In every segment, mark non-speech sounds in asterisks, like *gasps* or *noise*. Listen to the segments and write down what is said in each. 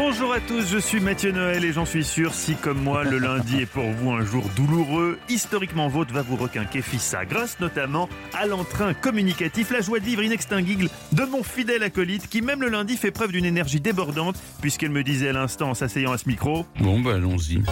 Bonjour à tous, je suis Mathieu Noël et j'en suis sûr, si comme moi le lundi est pour vous un jour douloureux, historiquement vôtre va vous requinquer Fissa, grâce notamment à l'entrain communicatif, la joie de vivre inextinguible de mon fidèle acolyte qui même le lundi fait preuve d'une énergie débordante puisqu'elle me disait à l'instant en s'asseyant à ce micro Bon, bah allons-y.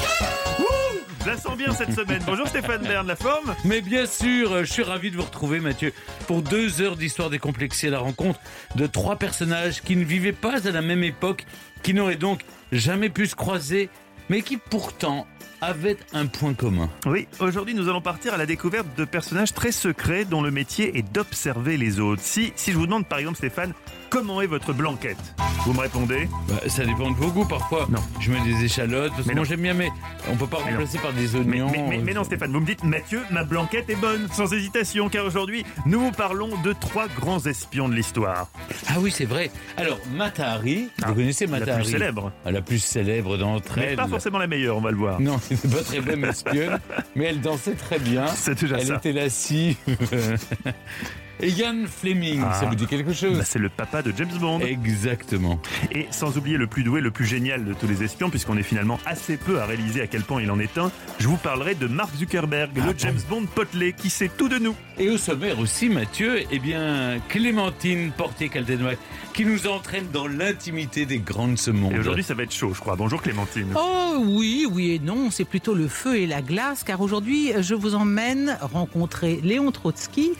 Je la sens bien cette semaine. Bonjour Stéphane Bern, la forme Mais bien sûr, euh, je suis ravi de vous retrouver, Mathieu, pour deux heures d'histoire décomplexée à la rencontre de trois personnages qui ne vivaient pas à la même époque, qui n'auraient donc jamais pu se croiser, mais qui pourtant avaient un point commun. Oui, aujourd'hui nous allons partir à la découverte de personnages très secrets dont le métier est d'observer les autres. Si, si je vous demande par exemple Stéphane, comment est votre blanquette? Vous me répondez? Bah, ça dépend de vos goûts parfois. Non. Je mets des échalotes, parce que Mais moi non. j'aime bien, mais on peut pas Mais non. remplacer par des Mais, oignons. mais- mais- mais non Stéphane, vous me dites Mathieu, ma blanquette est bonne, sans hésitation, car aujourd'hui nous vous parlons de trois grands espions de l'histoire. Ah oui, c'est vrai. Alors, Matahari, Ah, vous connaissez La Matahari? plus célèbre, Ah, La plus célèbre d'entre mais elles. pas forcément la meilleure, on va le voir. Non, elle n'est pas très bonne *laughs* espionne, mais elle dansait très bien. C'est déjà Elle ça. était la scie. Et *laughs* Ian Fleming, Ah. ça vous dit quelque chose Bah, c'est le papa de James Bond. Exactement. Et sans oublier le plus doué, le plus génial de tous les espions, puisqu'on est finalement assez peu à réaliser à quel point il en est un, je vous parlerai de Mark Zuckerberg, Ah le James Bond potelé, qui sait tout de nous. Et au sommaire aussi, Mathieu, eh bien, Clémentine Portier-Caldenouac, qui nous entraîne dans l'intimité des grands de ce monde. Et aujourd'hui ça va être chaud, je crois. Bonjour Clémentine. Oh oui, oui et non, c'est plutôt le feu et la glace, car aujourd'hui, je vous emmène rencontrer Léon Trotsky,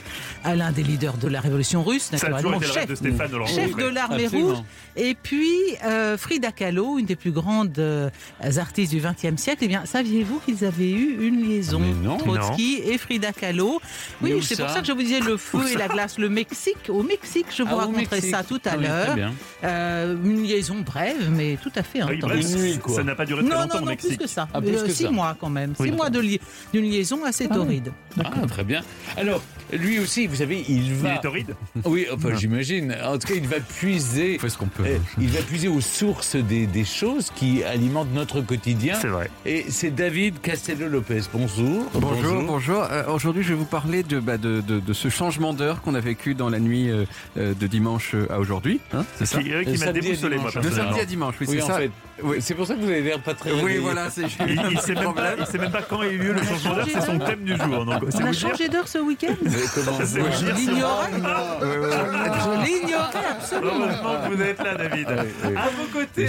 euh, l'un des leaders de la révolution russe, ça a toujours naturellement chef, de Stéphane de le chef de l'armée Absolument. rouge, et puis euh, Frida Kahlo, une des plus grandes euh, artistes du XXe siècle. Eh bien, saviez-vous qu'ils avaient eu une liaison, non. Trotsky et Frida Kahlo? Oui, c'est ça pour ça que je vous disais le feu et la glace, le Mexique. Au Mexique, je vous Ah, au raconterai ça tout à Ah l'heure. Euh, une liaison brève, mais tout à fait Oui, intense. bref, Une nuit, quoi. ça n'a pas duré très Non, longtemps non, au non, Mexique. plus que ça. Ah, plus Euh, que six ça. mois quand même. Oui, six mois de li- d'une liaison assez torride. Ah, très bien. Alors, lui aussi, vous savez, il Il va. est torride *laughs* Oui, enfin, j'imagine. En tout cas, il va puiser. fait ce qu'on peut. eh, il va puiser aux sources des, des choses qui alimentent notre quotidien. C'est vrai. Et c'est David Castello-Lopez. Bonjour. Bonjour, bonjour. Euh, Aujourd'hui, je vais vous parler de, bah, de, de, de ce changement d'heure qu'on a vécu dans la nuit euh, euh, de dimanche euh, à aujourd'hui. Hein, c'est ça Qui, euh, qui m'a déboussolé, moi, dimanche. De samedi à dimanche, oui, Oui, c'est ça. fait. Oui. C'est pour ça que vous avez l'air pas très Oui, voilà, c'est Il, il sait même pas, problème. il sait même pas quand a eu lieu le changement d'heure, c'est son thème du jour. Donc, c'est On a changé d'heure ce week-end Je l'ignorais. Je l'ignorais absolument. Heureusement que vous êtes là, David. Ah. À vos côtés,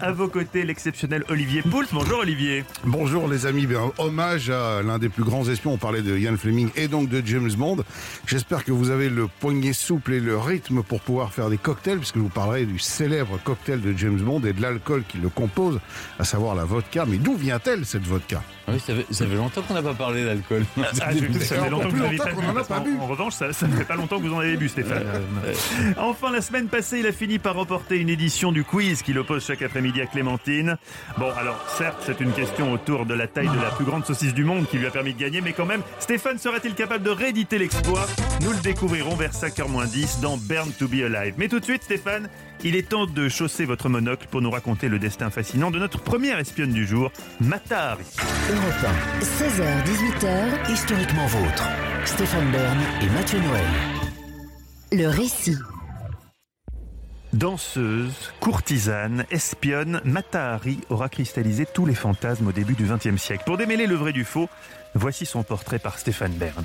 à vos côtés, l'exceptionnel Olivier Pouls. Bonjour Olivier. Bonjour les amis, Bien, hommage à l'un des plus grands espions, on parlait de Ian Fleming et donc de James Bond. J'espère que vous avez le poignet souple et le rythme pour pouvoir faire des cocktails, puisque je vous parlerai du célèbre cocktail de James Bond et de l'alcool qui le compose, à savoir la vodka. Mais d'où vient-elle cette vodka? Oui, ça fait, ça fait longtemps qu'on n'a pas parlé d'alcool. Ah, ça fait longtemps que vous plus avez longtemps pas qu'on bu, en a parce pas qu'en- bu. En revanche, ça, ça ne fait pas longtemps que vous en avez bu, Stéphane. Enfin, la semaine passée, il a fini par remporter une édition du quiz qu'il oppose chaque après-midi à Clémentine. Bon, alors, certes, c'est une question autour de la taille de la plus grande saucisse du monde qui lui a permis de gagner, mais quand même, Stéphane sera-t-il capable de rééditer l'exploit? Nous le découvrirons vers 5h10 dans Burn to be Alive. Mais tout de suite, Stéphane, il est temps de chausser votre monocle pour nous raconter le destin fascinant de notre première espionne du jour, Matahari. Europe 1. 16h-18h, Historiquement vôtre. Stéphane Bern et Mathieu Noël. le récit. Danseuse, courtisane, espionne, Matahari aura cristallisé tous les fantasmes au début du XXe siècle. Pour démêler le vrai du faux, voici son portrait par Stéphane Bern.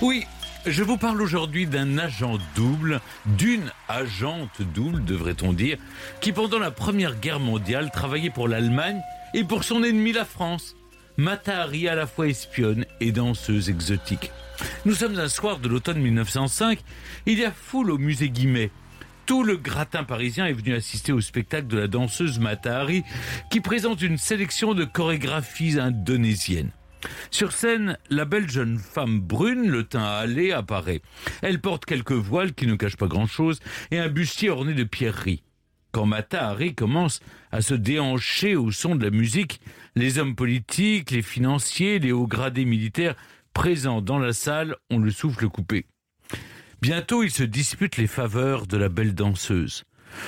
Oui, je vous parle aujourd'hui d'un agent double, d'une agente double, devrait-on dire, qui pendant la Première Guerre mondiale travaillait pour l'Allemagne et pour son ennemi la France. Matahari à la fois espionne et danseuse exotique. Nous sommes un soir de l'automne 1905, il y a foule au musée Guimet. Tout le gratin parisien est venu assister au spectacle de la danseuse Matahari qui présente une sélection de chorégraphies indonésiennes. Sur scène, la belle jeune femme brune, le teint hâlé, apparaît. Elle porte quelques voiles qui ne cachent pas grand-chose et un bustier orné de pierreries. Quand Matahari commence à se déhancher au son de la musique, les hommes politiques, les financiers, les hauts gradés militaires présents dans la salle ont le souffle coupé. Bientôt, ils se disputent les faveurs de la belle danseuse.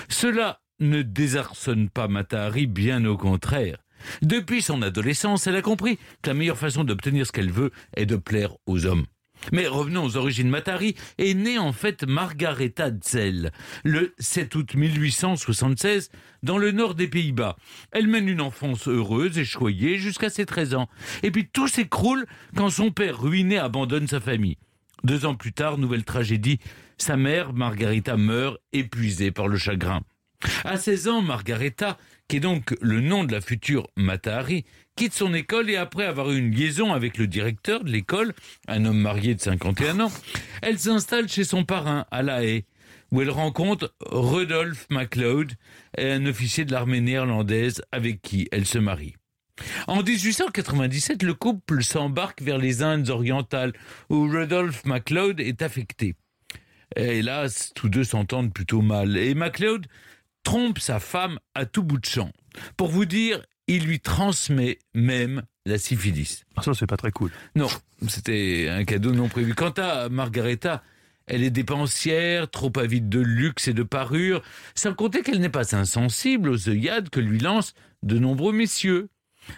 Cela ne désarçonne pas Matahari, bien au contraire. Depuis son adolescence, elle a compris que la meilleure façon d'obtenir ce qu'elle veut est de plaire aux hommes. Mais revenons aux origines. Matahari est née en fait Margaretha Zell le 7 août 1876 dans le nord des Pays-Bas. Elle mène une enfance heureuse et choyée jusqu'à ses 13 ans. Et puis tout s'écroule quand son père ruiné abandonne sa famille. Deux ans plus tard, nouvelle tragédie, sa mère, Margarita, meurt épuisée par le chagrin. À 16 ans, Margareta, qui est donc le nom de la future Matahari, quitte son école et après avoir eu une liaison avec le directeur de l'école, un homme marié de 51 ans, elle s'installe chez son parrain à La Haye, où elle rencontre Rudolf MacLeod, un officier de l'armée néerlandaise avec qui elle se marie. En 1897, le couple s'embarque vers les Indes orientales, où Rudolf MacLeod est affecté. hélas, tous deux s'entendent plutôt mal, et MacLeod trompe sa femme à tout bout de champ. Pour vous dire, il lui transmet même la syphilis. Ah, ça, c'est pas très cool. Non, c'était un cadeau non prévu. Quant à Margaretha, elle est dépensière, trop avide de luxe et de parure, sans compter qu'elle n'est pas insensible aux œillades que lui lancent de nombreux messieurs.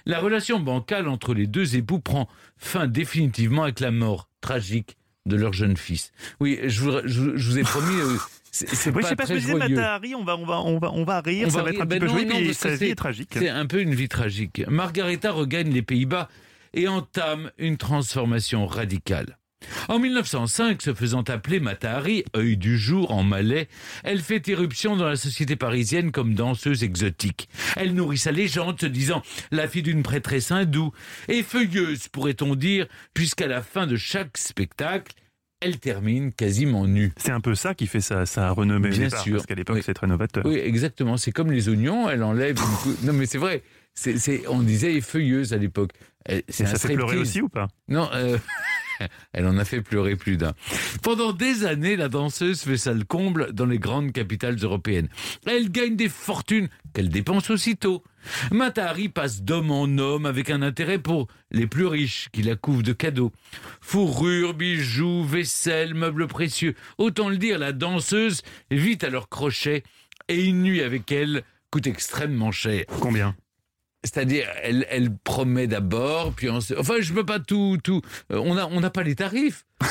La relation bancale entre les deux époux prend fin définitivement avec la mort tragique de leur jeune fils. Oui, je vous, je vous ai promis, euh, c'est Oui, pas je sais pas ce très que disait. Matahari, on va, on va, on va, on va rire, On ça va être un petit Ben peu non, joué, sa vie c'est- est tragique. C'est un peu une vie tragique. Margaretha regagne les Pays-Bas et entame une transformation radicale. En 1905, se faisant appeler Matahari, œil du jour en malais, elle fait éruption dans la société parisienne comme danseuse exotique. Elle nourrit sa légende, se disant la fille d'une prêtresse hindoue, et feuilleuse, pourrait-on dire, puisqu'à la fin de chaque spectacle, elle termine quasiment nue. C'est un peu ça qui fait sa, sa renommée au Bien départ, sûr. parce qu'à l'époque, Oui. c'est très novateur. Oui, exactement. C'est comme les oignons, elle enlève une cou- Non, mais c'est vrai. On disait feuilleuse à l'époque. Ça fait pleurer aussi ou pas? Non, euh, *laughs* *laughs* elle en a fait pleurer plus d'un. Pendant des années, la danseuse fait ça le comble dans les grandes capitales européennes. Elle gagne des fortunes qu'elle dépense aussitôt. Matahari passe d'homme en homme avec un intérêt pour les plus riches qui la couvrent de cadeaux. Fourrures, bijoux, vaisselle, meubles précieux. Autant le dire, la danseuse vit à leur crochet et une nuit avec elle coûte extrêmement cher. Combien? C'est-à-dire, elle, elle promet d'abord, puis ensuite... Enfin, je peux pas tout... tout euh, on n'a on n'a pas les tarifs. *laughs*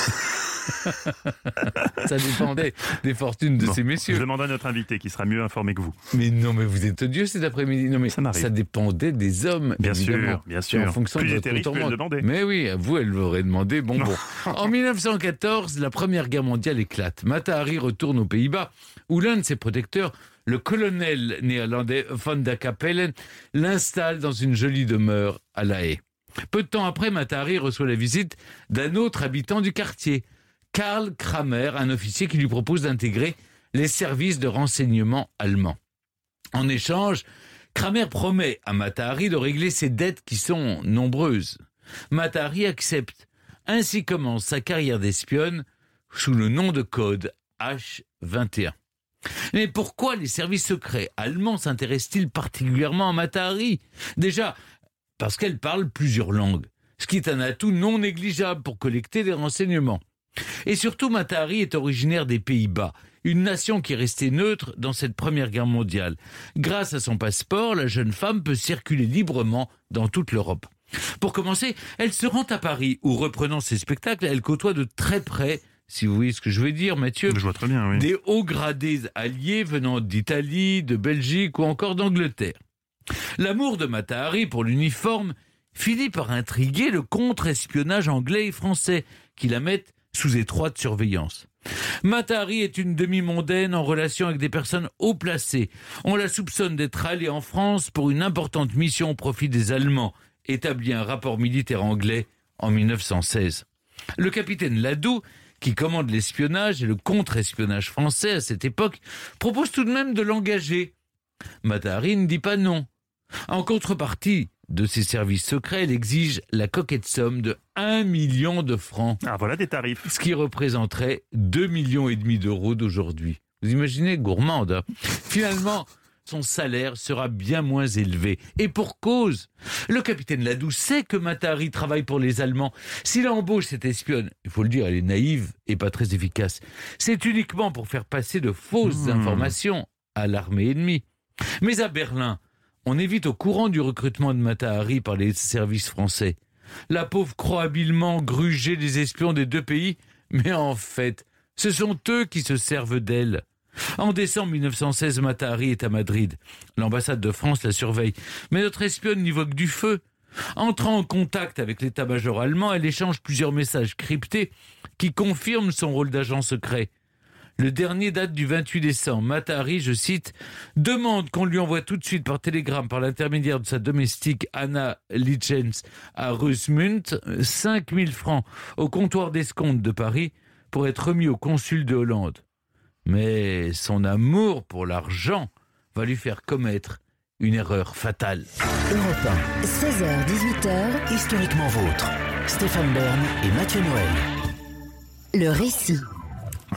Ça dépendait des fortunes de Bon, ces Je messieurs. demande à notre invité qui sera mieux informé que vous. Mais non, mais vous êtes odieux cet après-midi. Non, mais Ça dépendait des hommes, Bien évidemment. sûr, bien C'est En sûr. fonction Plus de était riche, plus elle. Mais oui, à vous, elle aurait demandé bonbon. *laughs* en 1914, la Première Guerre mondiale éclate. Matahari retourne aux Pays-Bas, où l'un de ses protecteurs, le colonel néerlandais Van der Capellen, l'installe dans une jolie demeure à La Haye. Peu de temps après, Matahari reçoit la visite d'un autre habitant du quartier, Karl Kramer, un officier qui lui propose d'intégrer les services de renseignement allemands. En échange, Kramer promet à Matahari de régler ses dettes qui sont nombreuses. Matahari accepte. Ainsi commence sa carrière d'espionne sous le nom de code H21. Mais pourquoi les services secrets allemands s'intéressent-ils particulièrement à Matahari Déjà, parce qu'elle parle plusieurs langues, ce qui est un atout non négligeable pour collecter des renseignements. Et surtout, Matahari est originaire des Pays-Bas, une nation qui est restée neutre dans cette Première Guerre mondiale. Grâce à son passeport, la jeune femme peut circuler librement dans toute l'Europe. Pour commencer, elle se rend à Paris, où, reprenant ses spectacles, elle côtoie de très près, si vous voyez ce que je veux dire, Mathieu, Je vois très bien, oui. des hauts gradés alliés venant d'Italie, de Belgique ou encore d'Angleterre. L'amour de Matahari pour l'uniforme finit par intriguer le contre-espionnage anglais et français qui la mettent sous étroite surveillance. Matahari est une demi-mondaine en relation avec des personnes haut placées. On la soupçonne d'être allée en France pour une importante mission au profit des Allemands, établit un rapport militaire anglais en 1916. Le capitaine Ladoux, qui commande l'espionnage et le contre-espionnage français à cette époque, propose tout de même de l'engager. Matahari ne dit pas non. En contrepartie de ses services secrets, elle exige la coquette somme de 1 million de francs, Ah, voilà des tarifs. ce qui représenterait 2 millions et demi d'euros d'aujourd'hui. Vous imaginez, gourmande. hein Finalement, son salaire sera bien moins élevé. Et pour cause, le capitaine Ladoux sait que Matahari travaille pour les Allemands. S'il embauche cette espionne, il faut le dire, elle est naïve et pas très efficace. C'est uniquement pour faire passer de fausses Hmm. informations à l'armée ennemie. Mais à Berlin, on évite au courant du recrutement de Matahari par les services français. La pauvre croit habilement gruger les espions des deux pays, mais en fait, ce sont eux qui se servent d'elle. En décembre 1916, Matahari est à Madrid. L'ambassade de France la surveille. Mais notre espionne n'y voit que du feu. Entrant en contact avec l'état-major allemand, elle échange plusieurs messages cryptés qui confirment son rôle d'agent secret. Le dernier date du 28 décembre. Matahari, je cite, demande qu'on lui envoie tout de suite par télégramme par l'intermédiaire de sa domestique Anna Lichens à Rusmund 5000 francs au comptoir d'escompte de Paris pour être remis au consul de Hollande. Mais son amour pour l'argent va lui faire commettre une erreur fatale. Europe 1, 16h-18h, Historiquement vôtre. Stéphane Bern et Mathieu Noël. le récit.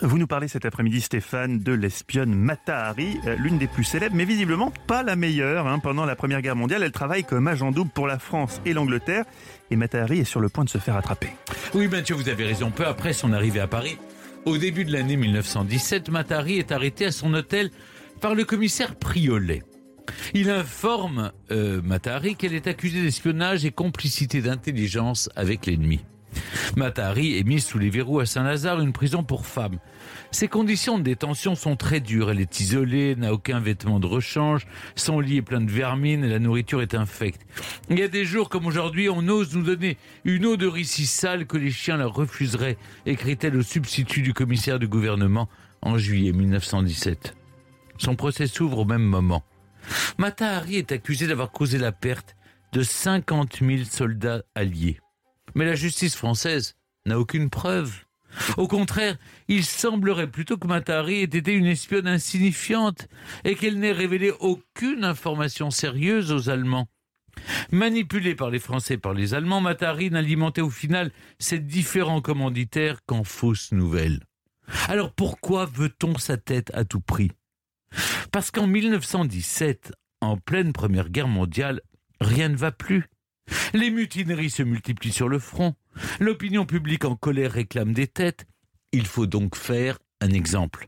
Vous nous parlez cet après-midi, Stéphane, de l'espionne Mata Hari, euh, l'une des plus célèbres, mais visiblement pas la meilleure. hein. Pendant la Première Guerre mondiale, elle travaille comme agent double pour la France et l'Angleterre, et Mata Hari est sur le point de se faire attraper. Oui, Mathieu, vous avez raison. Peu après son arrivée à Paris, au début de l'année 1917, Matahari est arrêté à son hôtel par le commissaire Priolet. Il informe euh, Matahari qu'elle est accusée d'espionnage et complicité d'intelligence avec l'ennemi. Matahari est mise sous les verrous à Saint-Lazare, une prison pour femmes. Ses conditions de détention sont très dures. Elle est isolée, n'a aucun vêtement de rechange, son lit est plein de vermine et la nourriture est infecte. Il y a des jours comme aujourd'hui, on ose nous donner une eau de riz si sale que les chiens la refuseraient, écrit-elle au substitut du commissaire du gouvernement en juillet 1917. Son procès s'ouvre au même moment. Matahari est accusé d'avoir causé la perte de 50 000 soldats alliés. Mais la justice française n'a aucune preuve. Au contraire, il semblerait plutôt que Matahari ait été une espionne insignifiante et qu'elle n'ait révélé aucune information sérieuse aux Allemands. Manipulée par les Français et par les Allemands, Matahari n'alimentait au final ces différents commanditaires qu'en fausses nouvelles. Alors pourquoi veut-on sa tête à tout prix? Parce qu'en 1917, en pleine Première Guerre mondiale, rien ne va plus. Les mutineries se multiplient sur le front. L'opinion publique en colère réclame des têtes. Il faut donc faire un exemple.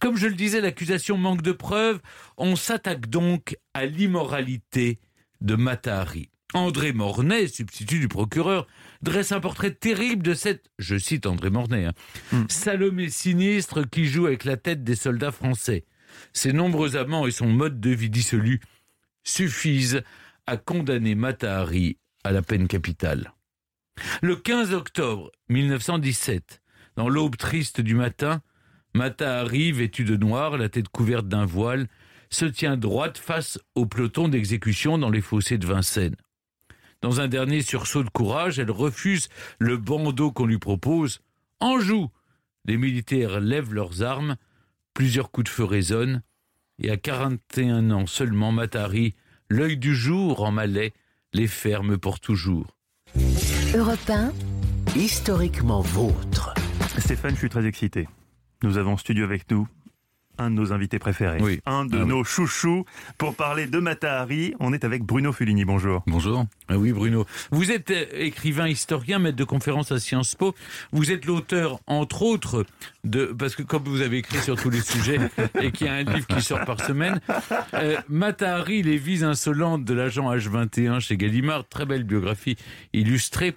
Comme je le disais, l'accusation manque de preuves. On s'attaque donc à l'immoralité de Matahari. André Mornay, substitut du procureur, dresse un portrait terrible de cette, je cite André Mornay, hein, Salomé sinistre qui joue avec la tête des soldats français. Ses nombreux amants et son mode de vie dissolu suffisent à condamner Matahari à la peine capitale. Le 15 octobre 1917, dans l'aube triste du matin, Matahari, vêtu de noir, la tête couverte d'un voile, se tient droite face au peloton d'exécution dans les fossés de Vincennes. Dans un dernier sursaut de courage, elle refuse le bandeau qu'on lui propose. En joue Les militaires lèvent leurs armes, plusieurs coups de feu résonnent, et à 41 ans seulement, Matahari, l'œil du jour en malais, les ferme pour toujours. Europe 1, Historiquement vôtre. Stéphane, je suis très excité. Nous avons en studio avec nous un de nos invités préférés, Oui. un de Ah oui. nos chouchous. Pour parler de Matahari, on est avec Bruno Fulini. Bonjour. Bonjour. Ah oui, Bruno. Vous êtes euh, écrivain, historien, maître de conférences à Sciences Po. Vous êtes l'auteur, entre autres, de parce que comme vous avez écrit sur tous les sujets *laughs* et qu'il y a un livre qui sort par semaine, euh, Matahari, les vies insolentes de l'agent H21 chez Gallimard, très belle biographie illustrée.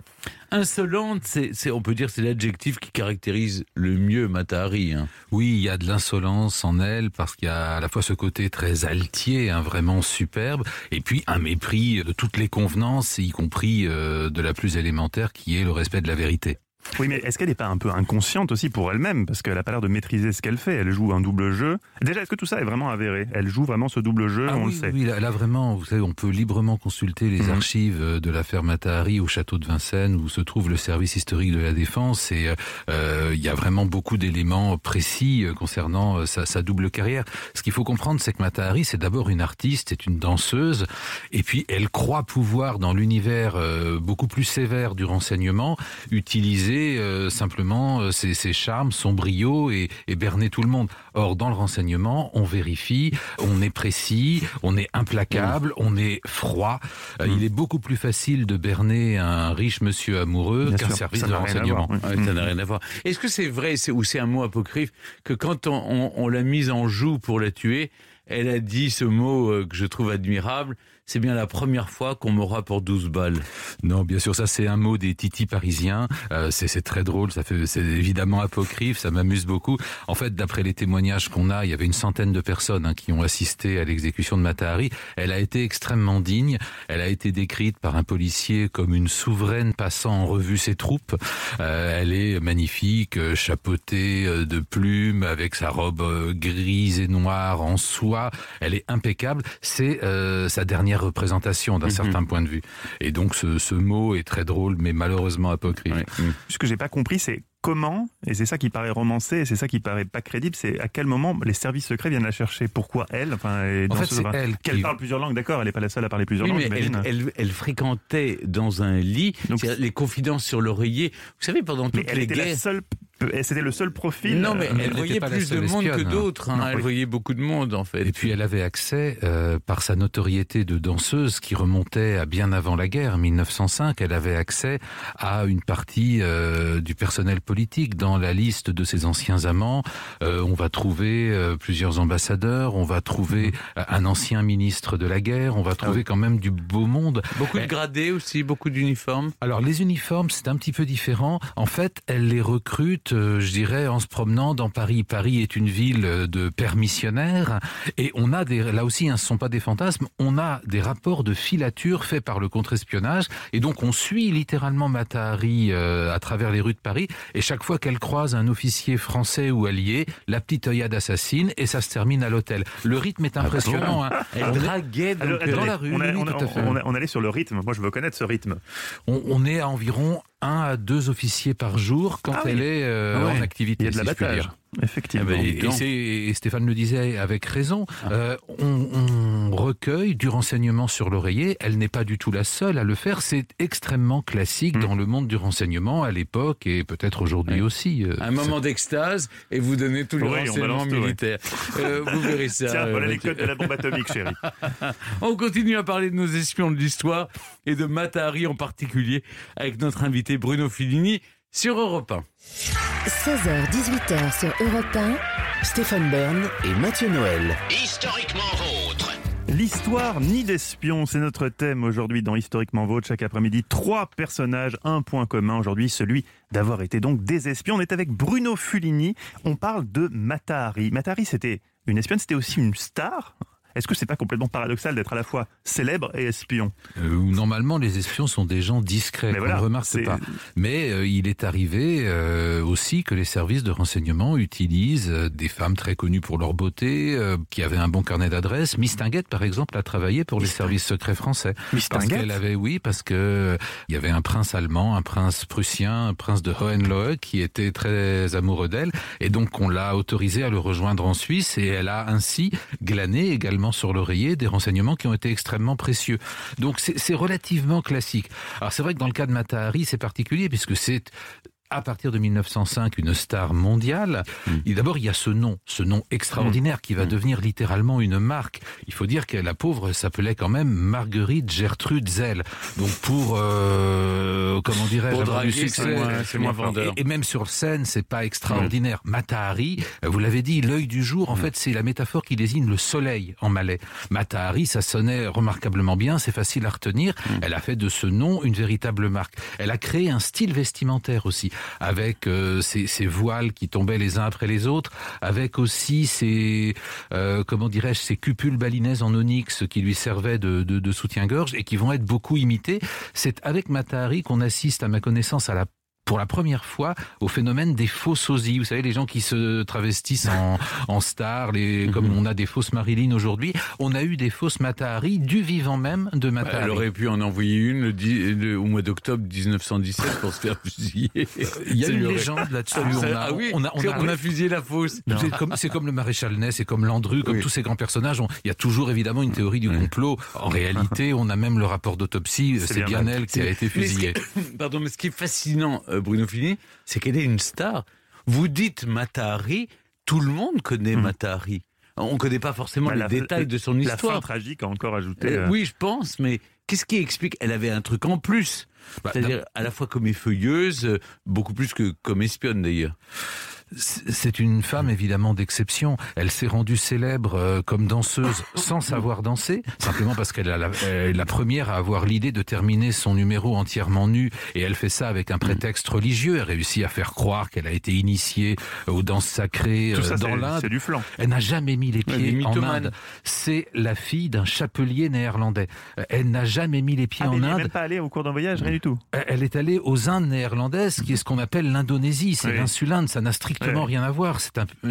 Insolente, c'est, on peut dire, c'est l'adjectif qui caractérise le mieux Matahari. hein. Oui, il y a de l'insolence en elle parce qu'il y a à la fois ce côté très altier, hein, vraiment superbe, et puis un mépris de toutes les convenances, y compris euh, de la plus élémentaire qui est le respect de la vérité. Oui, mais est-ce qu'elle n'est pas un peu inconsciente aussi pour elle-même? Parce qu'elle n'a pas l'air de maîtriser ce qu'elle fait. Elle joue un double jeu. Déjà, est-ce que tout ça est vraiment avéré? Elle joue vraiment ce double jeu, Ah on oui, le sait. oui, là, là, vraiment, vous savez, on peut librement consulter les Mhm. archives euh, de l'affaire Matahari au château de Vincennes où se trouve le service historique de la défense et euh, euh, il y a vraiment beaucoup d'éléments précis concernant sa, sa double carrière. Ce qu'il faut comprendre, c'est que Matahari, c'est d'abord une artiste, c'est une danseuse et puis elle croit pouvoir dans l'univers euh, beaucoup plus sévère du renseignement utiliser euh, simplement euh, ses, ses charmes, son brio et, et berner tout le monde. Or, dans le renseignement, on vérifie, on est précis, on est implacable, on est froid. Euh, Mm. Il est beaucoup plus facile de berner un riche monsieur amoureux qu'un service ça de renseignement. oui. Ouais, ça n'a rien à voir. Est-ce que c'est vrai, c'est, ou c'est un mot apocryphe, que quand on, on- on l'a mise en joue pour la tuer, elle a dit ce mot que je trouve admirable. C'est bien la première fois qu'on m'aura pour 12 balles. Non, bien sûr, ça c'est un mot des titis parisiens. Euh, c'est très drôle, ça fait, c'est évidemment apocryphe, ça m'amuse beaucoup. En fait, d'après les témoignages qu'on a, il y avait une centaine de personnes hein, qui ont assisté à l'exécution de Matahari. Elle a été extrêmement digne. Elle a été décrite par un policier comme une souveraine passant en revue ses troupes. Euh, elle est magnifique, euh, chapeautée de plumes, avec sa robe grise et noire en soie. Elle est impeccable. C'est sa dernière représentation d'un Mhm. certain point de vue. Et donc ce, ce mot est très drôle, mais malheureusement apocryphe. Ce que j'ai pas compris, c'est comment, et c'est ça qui paraît romancé, et c'est ça qui paraît pas crédible, c'est à quel moment les services secrets viennent la chercher? Pourquoi elle? Enfin, En fait, ce- c'est elle Qu'elle qui- parle plusieurs langues, d'accord, elle n'est pas la seule à parler plusieurs Oui, langues, mais elle, elle, elle fréquentait dans un lit, Donc- les confidences sur l'oreiller. Vous savez, pendant Mais toutes elle les était guerres... la seule, c'était le seul profil. Non, mais euh, elle voyait pas plus de monde que espionne, hein. d'autres. hein. Elle oui. voyait beaucoup de monde, en fait. Et puis elle avait accès, euh, par sa notoriété de danseuse qui remontait à bien avant la guerre, 1905, elle avait accès à une partie euh, du personnel politique. Dans la liste de ses anciens amants, euh, on va trouver plusieurs ambassadeurs, on va trouver euh, un ancien ministre de la guerre, on va trouver quand même du beau monde. Beaucoup de gradés aussi, beaucoup d'uniformes. Alors les uniformes, c'est un petit peu différent. En fait, elle les recrute, euh, je dirais, en se promenant dans Paris. Paris est une ville de permissionnaires et on a des, là aussi, hein, ce sont pas des fantasmes, on a des rapports de filature faits par le contre-espionnage et donc on suit littéralement Matahari euh, à travers les rues de Paris et chaque fois qu'elle croise un officier français ou allié, la petite œillade assassine et ça se termine à l'hôtel. Le rythme est impressionnant. hein. Elle draguait dans la rue, on, a- on a- tout à fait. on a- on allait sur le rythme. Moi, je veux connaître ce rythme. On est à environ un à deux officiers par jour quand Ah oui. elle est euh, Ah ouais. en activité. Il y a de si dire. Effectivement. Ah ben, Et, Stéphane le disait avec raison, euh, on, on recueille du renseignement sur l'oreiller. Elle n'est pas du tout la seule à le faire. C'est extrêmement classique Mm. dans le monde du renseignement à l'époque et peut-être aujourd'hui Oui. aussi. euh, un moment d'extase et vous donnez tout le Oui, on renseignement balance tout, ouais. militaire. Euh, vous verrez ça. Tiens, euh, voilà les codes de la bombe atomique, chérie. *laughs* On continue à parler de nos espions de l'histoire et de Matahari en particulier avec notre invité Bruno Fellini sur Europe 1. 16h-18h sur Europe 1. Stéphane Bern et Mathieu Noël. Historiquement vôtre. L'histoire ni d'espions, c'est notre thème aujourd'hui dans Historiquement Vôtre. Chaque après-midi, trois personnages, un point commun aujourd'hui, celui d'avoir été donc des espions. On est avec Bruno Fulini. On parle de Matahari. Matahari, c'était une espionne, c'était aussi une star. Est-ce que c'est pas complètement paradoxal d'être à la fois célèbre et espion euh, normalement les espions sont des gens discrets, voilà, ne remarque pas. Mais euh, il est arrivé euh, aussi que les services de renseignement utilisent des femmes très connues pour leur beauté, qui avaient un bon carnet d'adresses. Miss Tinguette, par exemple, a travaillé pour les services secrets français. Miss Parce qu'elle avait, oui, parce que il y avait un prince allemand, un prince prussien, un prince de Hohenlohe qui était très amoureux d'elle, et donc on l'a autorisée à le rejoindre en Suisse, et elle a ainsi glané également sur l'oreiller des renseignements qui ont été extrêmement précieux. Donc c'est relativement classique. Alors c'est vrai que dans le cas de Matahari, c'est particulier puisque c'est à partir de 1905 une star mondiale. Et d'abord, il y a ce nom, ce nom extraordinaire qui va devenir littéralement une marque. Il faut dire que la pauvre s'appelait quand même Marguerite Gertrude Zell. Donc pour, euh, comment dirais-je, avoir du succès. c'est moins- vendeur. Et, et même sur scène, c'est pas extraordinaire. Matahari, euh, vous l'avez dit, l'œil du jour, en fait, c'est la métaphore qui désigne le soleil en malais. Matahari, ça sonnait remarquablement bien, c'est facile à retenir. Elle a fait de ce nom une véritable marque. Elle a créé un style vestimentaire aussi, avec euh, ces, voiles qui tombaient les uns après les autres, avec aussi ces, euh, comment dirais-je, ces cupules balinaises en onyx qui lui servaient de, de, de soutien-gorge et qui vont être beaucoup imitées. C'est avec Matahari qu'on assiste, à ma connaissance, à la pour la première fois au phénomène des faux sosies. Vous savez, les gens qui se travestissent en, *laughs* en stars, les, comme on a des fausses Marilyn aujourd'hui, on a eu des fausses Matahari du vivant même de Matahari. Elle aurait pu en envoyer une le dix- le- au mois d'octobre 1917 pour se faire *laughs* fusiller. Il y a une légende là-dessus. Ça- On a, ah oui, on a, on a- on a fusillé la fausse. C'est comme, le maréchal Ney, c'est comme Landru, comme Oui. tous ces grands personnages. On- Il y a toujours évidemment une théorie du complot. En réalité, on a même le rapport d'autopsie. C'est bien bien elle qui a été fusillée. *coughs* Pardon, mais ce qui est fascinant, euh, Bruno Fini, c'est qu'elle est une star. Vous dites Matahari, tout le monde connaît Hmm. Matahari. On ne connaît pas forcément Bah, les la- détails de son La fin histoire. tragique a encore ajouté. Euh, euh, oui, je pense, mais qu'est-ce qui explique? Elle avait un truc en plus. Bah, C'est-à-dire à la fois comme effeuilleuse, euh, beaucoup plus que comme espionne d'ailleurs. C'est une femme évidemment d'exception. Elle s'est rendue célèbre euh, comme danseuse *coughs* sans savoir danser, simplement parce qu'elle est la, elle première à avoir l'idée de terminer son numéro entièrement nu, et elle fait ça avec un prétexte religieux. Elle réussit à faire croire qu'elle a été initiée aux danses sacrées Tout euh, ça, dans l'Inde. c'est du flan. Elle n'a jamais mis les pieds en. Inde. C'est la fille d'un chapelier néerlandais. Euh, Elle n'a jamais mis les pieds Ah, mais en n'est Inde. même pas allé au cours d'un voyage, rien du tout. Elle est allée aux Indes néerlandaises, qui est ce qu'on appelle l'Indonésie. C'est Oui. l'insulinde, ça n'a strictement Oui. rien à voir.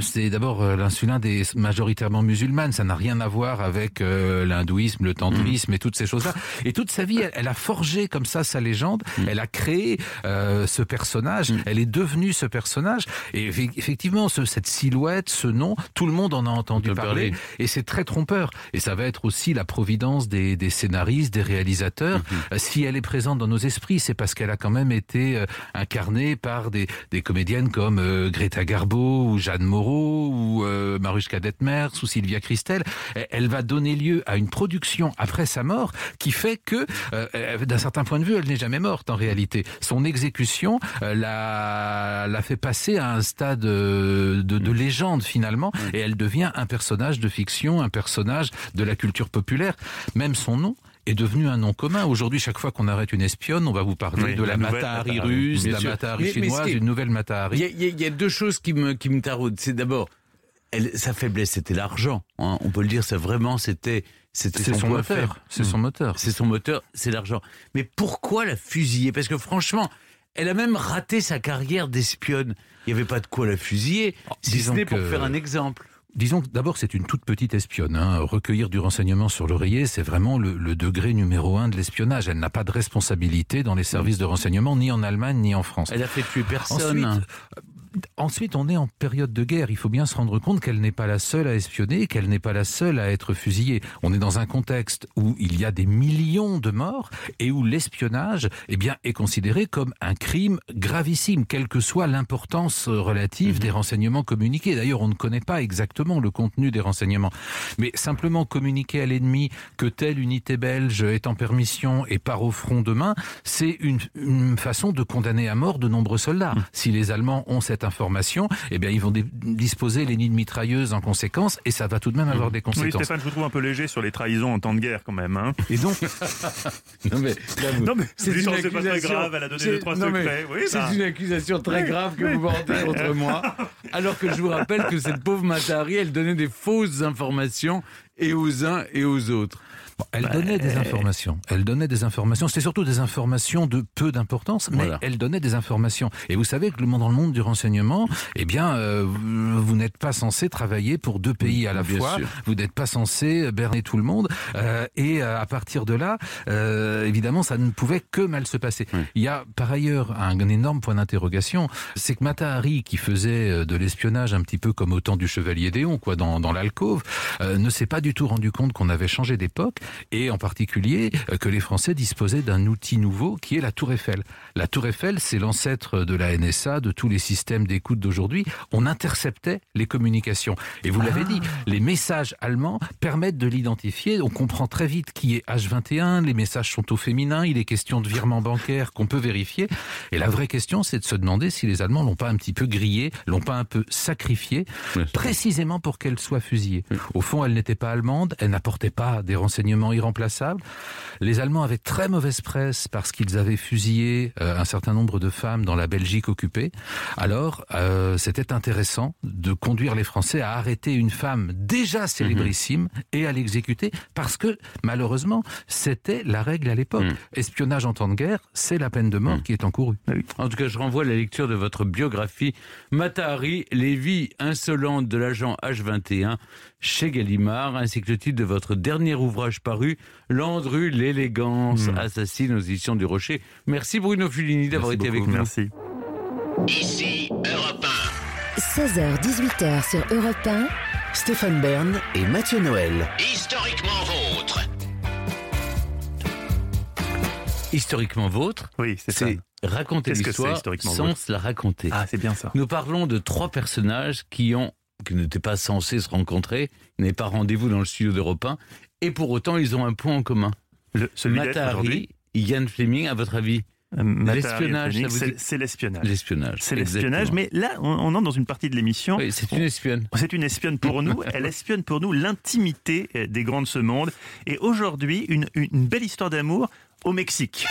C'est d'abord euh, l'insulinde est majoritairement musulmane, ça n'a rien à voir avec euh, l'hindouisme, le tantrisme et toutes ces choses-là. Et toute sa vie, elle, elle a forgé comme ça sa légende. Elle a créé euh, ce personnage. Elle est devenue ce personnage. Et effe- effectivement, ce- cette silhouette, ce nom, tout le monde en a entendu parler. parler. Et c'est très trompeur. Et ça va être aussi la providence des, des scénaristes, des réalisateurs. Euh, Si elle est présente dans nos esprits, c'est parce qu'elle a quand même été incarnée par des, des comédiennes comme euh, Greta Garbo ou Jeanne Moreau ou euh, Marushka Detmers ou Sylvia Christel. Elle- va donner lieu à une production après sa mort qui fait que, euh, euh, d'un certain point de vue, elle n'est jamais morte en réalité. Son exécution euh, l'a, l'a fait passer à un stade de, de légende finalement et elle devient un personnage de fiction, un personnage de la culture populaire. Même son nom est devenu un nom commun. Aujourd'hui, chaque fois qu'on arrête une espionne, on va vous parler Oui, de la la, Matahari russe, de la. Matahari chinoise, ce qui est- une nouvelle Matahari. il y y a deux choses qui me, qui me taraudent. C'est d'abord, elle, sa faiblesse, c'était l'argent. hein. On peut le dire, ça vraiment, c'était, son, moteur. C'est son moteur. C'est son moteur, c'est l'argent. Mais pourquoi la fusiller? Parce que franchement, elle a même raté sa carrière d'espionne. Il n'y avait pas de quoi la fusiller, si ce disons n'est pour que- faire un exemple. Disons que d'abord c'est une toute petite espionne. hein. Recueillir du renseignement sur l'oreiller, c'est vraiment le, le degré numéro un de l'espionnage. Elle n'a pas de responsabilité dans les services de renseignement, ni en Allemagne, ni en France. Elle a fait tuer personne. Ensuite, ensuite, on est en période de guerre. Il faut bien se rendre compte qu'elle n'est pas la seule à espionner, qu'elle n'est pas la seule à être fusillée. On est dans un contexte où il y a des millions de morts et où l'espionnage, eh bien, est considéré comme un crime gravissime, quelle que soit l'importance relative des renseignements communiqués. D'ailleurs, on ne connaît pas exactement le contenu des renseignements. Mais simplement communiquer à l'ennemi que telle unité belge est en permission et part au front demain, c'est une, une façon de condamner à mort de nombreux soldats. Si les Allemands ont cette information, eh bien, ils vont disposer les nids de mitrailleuses en conséquence et ça va tout de même avoir des Oui, conséquences. Stéphane, je vous trouve un peu léger sur les trahisons en temps de guerre quand même. Hein. et donc, *laughs* Non mais, là, vous- Non, mais c'est une pas très accusation- grave, elle a donné c'est- deux, trois non, mais secrets. Oui, c'est bah. une accusation très grave que vous portez *laughs* contre moi. Alors que je vous rappelle que cette pauvre Matahari, elle donnait des fausses informations et aux uns et aux autres. Bon, elle donnait des informations. Elle donnait des informations. C'était surtout des informations de peu d'importance, mais Voilà. elle donnait des informations. Et vous savez que le monde dans le monde du renseignement, eh bien, euh, vous, n'êtes pas censé travailler pour deux pays à la Bien fois. sûr. Vous n'êtes pas censé berner tout le monde. Euh, et euh, à partir de là, euh, évidemment, ça ne pouvait que mal se passer. Il y a par ailleurs un, énorme point d'interrogation, c'est que Matahari, qui faisait euh, de l'espionnage un petit peu comme au temps du chevalier Déon, quoi, dans, dans l'alcôve, euh, ne s'est pas du tout rendu compte qu'on avait changé d'époque et en particulier euh, que les Français disposaient d'un outil nouveau qui est la Tour Eiffel. La Tour Eiffel, c'est l'ancêtre de la NSA, de tous les systèmes d'écoute d'aujourd'hui. On interceptait les communications. Et vous l'avez dit, les messages allemands permettent de l'identifier. On comprend très vite qui est H21, les messages sont au féminin, il est question de virement bancaire qu'on peut vérifier. Et la vraie question, c'est de se demander si les Allemands l'ont pas un petit peu grillé, l'ont pas un peu sacrifié, précisément pour qu'elle soit fusillée. Au fond, elle n'était pas allemande, elle n'apportait pas des renseignements irremplaçables. Les Allemands avaient très mauvaise presse parce qu'ils avaient fusillé euh, un certain nombre de femmes dans la Belgique occupée. Alors, euh, c'était intéressant de conduire les Français à arrêter une femme déjà célébrissime et à l'exécuter parce que, malheureusement, c'était la règle à l'époque. Espionnage en temps de guerre, c'est la peine de mort qui est encourue. En tout cas, je renvoie à la lecture de votre biographie Matahari, les vies insolentes de l'agent H21 chez Gallimard, ainsi que le titre de votre dernier ouvrage paru, Landru, l'élégance assassine aux éditions du Rocher. Merci Bruno Fulini d'avoir été avec nous. Merci. Ici Europe 16h-18h sur Europe 1. Stéphane Bern et Mathieu Noël. 1. Historiquement vôtre. Historiquement vôtre, Oui, c'est ça. c'est raconter Qu'est-ce que c'est, l'histoire historiquement sans vôtre se la raconter. Ah, c'est bien ça. Nous parlons de trois personnages qui ont qui n'étaient pas censés se rencontrer, n'avaient pas rendez-vous dans le studio d'Europe 1, et pour autant ils ont un point en commun. Le, celui. Matahari, Ian Fleming, à votre avis, Euh, L'espionnage, Fleming, ça vous c'est- dit- c'est l'espionnage. L'espionnage. C'est l'espionnage, mais là, on, on entre dans une partie de l'émission. Oui, c'est une espionne. C'est une espionne pour nous. Elle *laughs* espionne pour nous l'intimité euh, des grands de ce monde. Et aujourd'hui, une, une belle histoire d'amour au Mexique.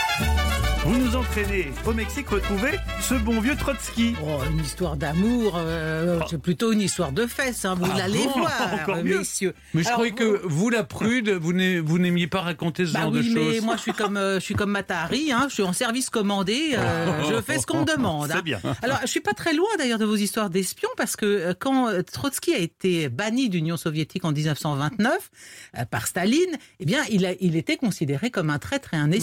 Vous nous entraînez au Mexique retrouver ce bon vieux Trotsky. Oh, une histoire d'amour, euh, c'est plutôt une histoire de fesses, hein, vous Ah l'allez bon voir, Encore mieux. messieurs. Mais je Alors, croyais que vous, la prude, vous n'ai- vous n'aimiez pas raconter ce Bah genre oui, de mais choses. moi je suis comme euh, je suis comme Matahari, hein, je suis en service commandé, euh, *laughs* je fais ce qu'on me demande. C'est hein. bien. Alors je suis pas très loin d'ailleurs de vos histoires d'espions parce que euh, quand Trotsky a été banni d'Union soviétique en 1929 euh, par Staline, eh bien il, a, il était considéré comme un traître et un espion.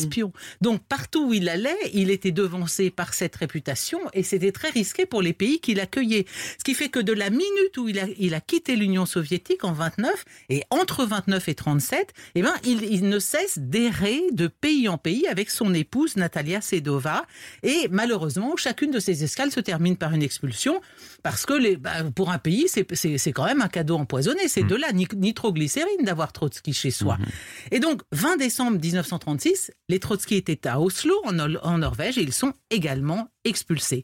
Donc partout où il allait, il était devancé par cette réputation et c'était très risqué pour les pays qui l'accueillaient. Ce qui fait que de la minute où il a, il a quitté l'Union soviétique en 29 et entre 29 et 37, eh ben il, il ne cesse d'errer de pays en pays avec son épouse Natalia Sedova. Et malheureusement chacune de ces escales se termine par une expulsion parce que les, bah, pour un pays c'est- quand même un cadeau empoisonné, c'est de la ni- nitroglycérine d'avoir Trotsky chez soi. Et donc 20 décembre 1936, les Trotsky étaient à Oslo en, Nor- en Norvège et ils sont également expulsés.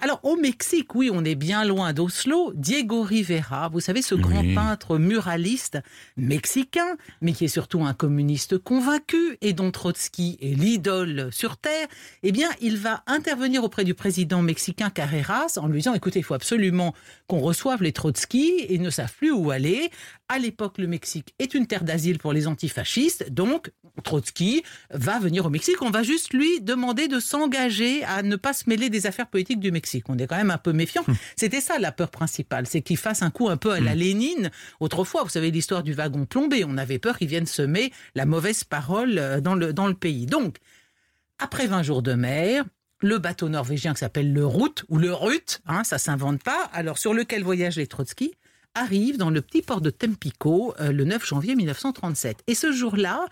Alors au Mexique, oui, on est bien loin d'Oslo. Diego Rivera, vous savez, ce grand Oui. peintre muraliste mexicain, mais qui est surtout un communiste convaincu et dont Trotsky est l'idole sur Terre, eh bien, il va intervenir auprès du président mexicain Carreras en lui disant, écoutez, il faut absolument qu'on reçoive les Trotsky, ils ne savent plus où aller. À l'époque, le Mexique est une terre d'asile pour les antifascistes, donc Trotsky va venir au Mexique. On va juste lui demander de s'engager à ne pas se mêler des affaires politiques du Mexique. On est quand même un peu méfiant. C'était ça la peur principale, c'est qu'il fasse un coup un peu à la Lénine. Autrefois, vous savez l'histoire du wagon plombé. On avait peur qu'il vienne semer la mauvaise parole euh, dans le, dans le pays. Donc, après 20 jours de mer, le bateau norvégien qui s'appelle le Route, ou le Rut, hein, ça s'invente pas, alors sur lequel voyagent les Trotsky, arrive dans le petit port de Tempico euh, le 9 janvier 1937. Et ce jour-là,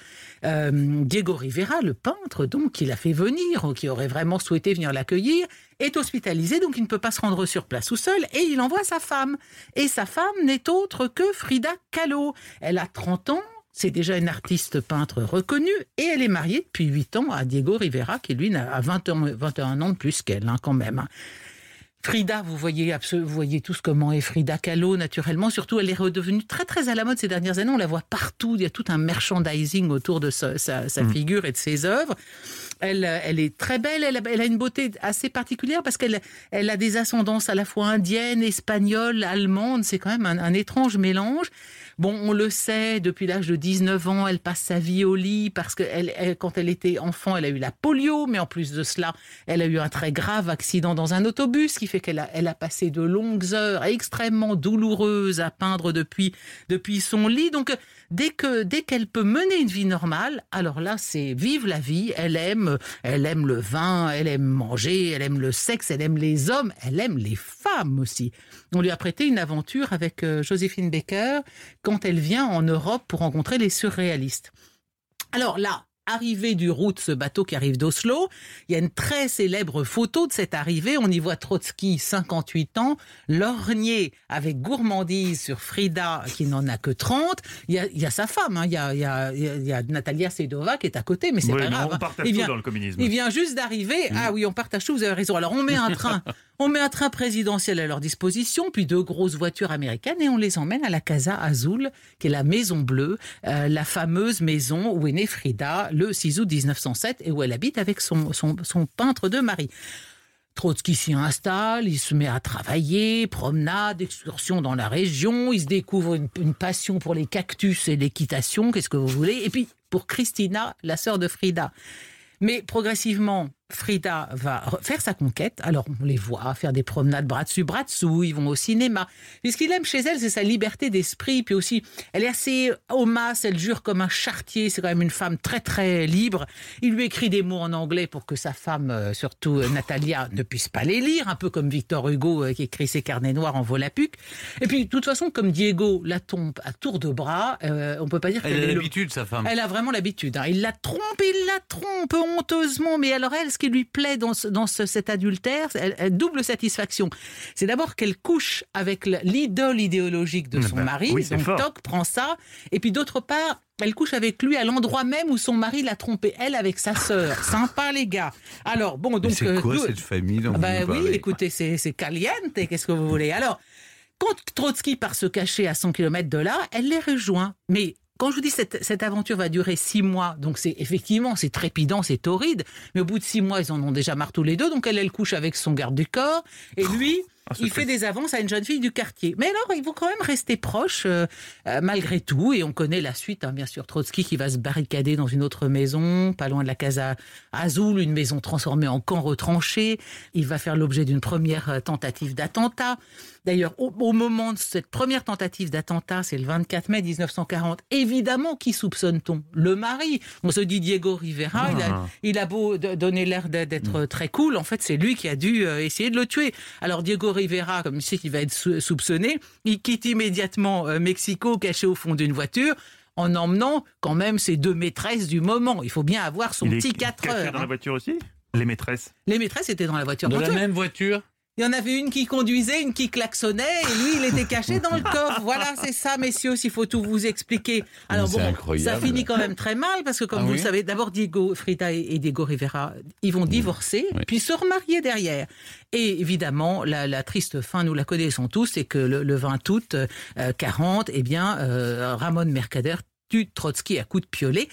euh, Diego Rivera, le peintre donc qui l'a fait venir, qui aurait vraiment souhaité venir l'accueillir, est hospitalisé, donc il ne peut pas se rendre sur place tout seul, et il envoie sa femme. Et sa femme n'est autre que Frida Kahlo. Elle a 30 ans, c'est déjà une artiste peintre reconnue, et elle est mariée depuis 8 ans à Diego Rivera, qui lui a 20 ans, 21 ans de plus qu'elle, hein, quand même. Frida, vous voyez, vous voyez tous comment est Frida Kahlo, naturellement. Surtout, elle est redevenue très, très à la mode ces dernières années. On la voit partout. Il y a tout un merchandising autour de sa, sa- sa figure et de ses œuvres. Elle, elle est très belle. Elle a, elle a une beauté assez particulière parce qu'elle elle a des ascendances à la fois indiennes, espagnoles, allemandes. C'est quand même un, un étrange mélange. Bon, on le sait, depuis l'âge de 19 ans, elle passe sa vie au lit parce que quand elle était enfant, elle a eu la polio, mais en plus de cela, elle a eu un très grave accident dans un autobus qui fait qu'elle a, a passé de longues heures extrêmement douloureuses à peindre depuis, depuis son lit. Donc, dès que, dès qu'elle peut mener une vie normale, alors là, c'est vive la vie. Elle aime, elle aime le vin, elle aime manger, elle aime le sexe, elle aime les hommes, elle aime les femmes aussi. On lui a prêté une aventure avec euh, Joséphine Baker quand elle vient en Europe pour rencontrer les surréalistes. Alors là, arrivée du route, ce bateau qui arrive d'Oslo, il y a une très célèbre photo de cette arrivée. On y voit Trotsky, 58 ans, lorgné avec gourmandise sur Frida, qui n'en a que 30. Il y a, il y a sa femme, hein. il, y a, il, y a, il y a Natalia Sedova qui est à côté, mais c'est Oui, pas grave. on hein. partage Il tout vient- dans le communisme. il vient juste d'arriver. Ah oui, on partage tout, vous avez raison. Alors on met un train, *laughs* on met un train présidentiel à leur disposition, puis deux grosses voitures américaines et on les emmène à la Casa Azul, qui est la Maison Bleue, euh, la fameuse maison où est née Frida le 6 août 1907 et où elle habite avec son, peintre de mari. Trotsky s'y installe, il se met à travailler, promenade, excursion dans la région, il se découvre une, une passion pour les cactus et l'équitation, qu'est-ce que vous voulez, et puis pour Christina, la sœur de Frida. Mais progressivement, Frida va re- faire sa conquête. Alors, on les voit faire des promenades bras dessus, bras dessous. Ils vont au cinéma. Et ce qu'il aime chez elle, c'est sa liberté d'esprit. Puis aussi, elle est assez au masse. Elle jure comme un chartier. C'est quand même une femme très, très libre. Il lui écrit des mots en anglais pour que sa femme, euh, surtout euh, Natalia, ne puisse pas les lire. Un peu comme Victor Hugo euh, qui écrit ses carnets noirs en volapuc. Et puis, de toute façon, comme Diego la tombe à tour de bras, euh, on peut pas dire Elle qu'elle a l'habitude, sa femme. elle a vraiment l'habitude. hein. Il la trompe, il la trompe honteusement. Mais alors elle, ce qui lui plaît dans, ce- dans ce- cet adultère, elle, elle double satisfaction. C'est d'abord qu'elle couche avec le- l'idole idéologique de son Ben, mari. oui, donc fort. Toc prend ça. Et puis d'autre part, Elle couche avec lui à l'endroit même où son mari l'a trompée, elle avec sa sœur. *gasps* Sympa les gars. Alors bon, donc c'est euh, quoi cette famille dont Ah vous bah oui, parlez écoutez, c'est c'est caliente, qu'est-ce que vous voulez Alors, quand Trotsky part se cacher à 100 km de là, elle les rejoint. Mais quand je vous dis cette, cette aventure va durer six mois, donc c'est effectivement c'est trépidant, c'est torride, mais au bout de six mois, ils en ont déjà marre tous les deux, donc elle, elle couche avec son garde du corps, et lui, Ah, c'est il fait des avances à une jeune fille du quartier. Mais alors, ils vont quand même rester proches euh, euh, malgré tout, et on connaît la suite, hein, bien sûr, Trotsky qui va se barricader dans une autre maison, pas loin de la Casa Azul, une maison transformée en camp retranché. Il va faire l'objet d'une première euh, tentative d'attentat. D'ailleurs, au, au moment de cette première tentative d'attentat, c'est le 24 mai 1940, évidemment, qui soupçonne-t-on Le mari? On se dit Diego Rivera, il, a, Ah. il a beau donner l'air d'être- d'être très cool, en fait, c'est lui qui a dû euh, essayer de le tuer. Alors Diego Rivera, comme il sait qu'il va être sou- soupçonné, il quitte immédiatement euh, Mexico, caché au fond d'une voiture, en emmenant quand même ses deux maîtresses du moment. Il faut bien avoir son Il petit 4 caché heures. dans la hein. voiture aussi? Les maîtresses? Les maîtresses étaient dans la voiture. Dans la même voiture il y en avait une qui conduisait, une qui klaxonnait, et lui, il était caché dans le coffre. Voilà, c'est ça, messieurs, s'il faut tout vous expliquer. Alors bon, incroyable. ça finit quand même très mal, parce que comme Ah vous oui le savez, d'abord Diego, Frida et et Diego Rivera, ils vont divorcer, Oui. puis se remarier derrière. Et évidemment, la, la triste fin, nous la connaissons tous, c'est que le, le 20 août euh, 40, eh bien, euh, Ramon Mercader tue Trotsky à coups de piolet.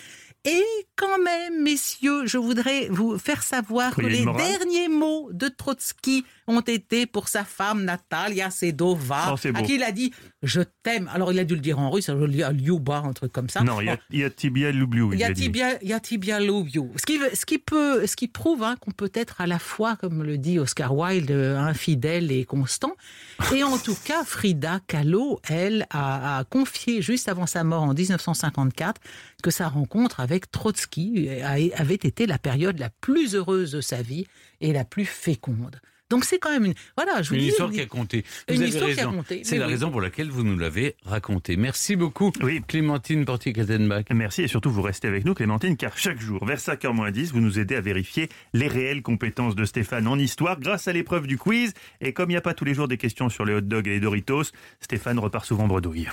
Et quand même, messieurs, je voudrais vous faire savoir que les morale derniers mots de Trotsky ont été pour sa femme Natalia Sedova, Oh, à qui il a dit « je t'aime ». Alors, il a dû le dire en russe, alors, il a Lyuba, un truc comme ça. Non, il y a, Tibia Lubliou. Il y a. Tibia, Lobio. Ce qui, ce qui peut, ce qui prouve hein, qu'on peut être à la fois, comme le dit Oscar Wilde, euh, infidèle et constant. *laughs* Et en tout cas, Frida Kahlo, elle, a, a confié juste avant sa mort en 1954 que sa rencontre avec Trotsky avait été la période la plus heureuse de sa vie et la plus féconde. Donc c'est quand même une, voilà, je vous Une dis, histoire qui a compté. Vous Une avez histoire qui a compté, C'est mais la oui. raison pour laquelle vous nous l'avez raconté. Merci beaucoup, Oui. Clémentine Portier-Kattenbach. Merci et surtout vous restez avec nous Clémentine car chaque jour vers 5h10 vous nous aidez à vérifier les réelles compétences de Stéphane en histoire grâce à l'épreuve du quiz et comme il n'y a pas tous les jours des questions sur les hot dogs et les Doritos, Stéphane repart souvent bredouille.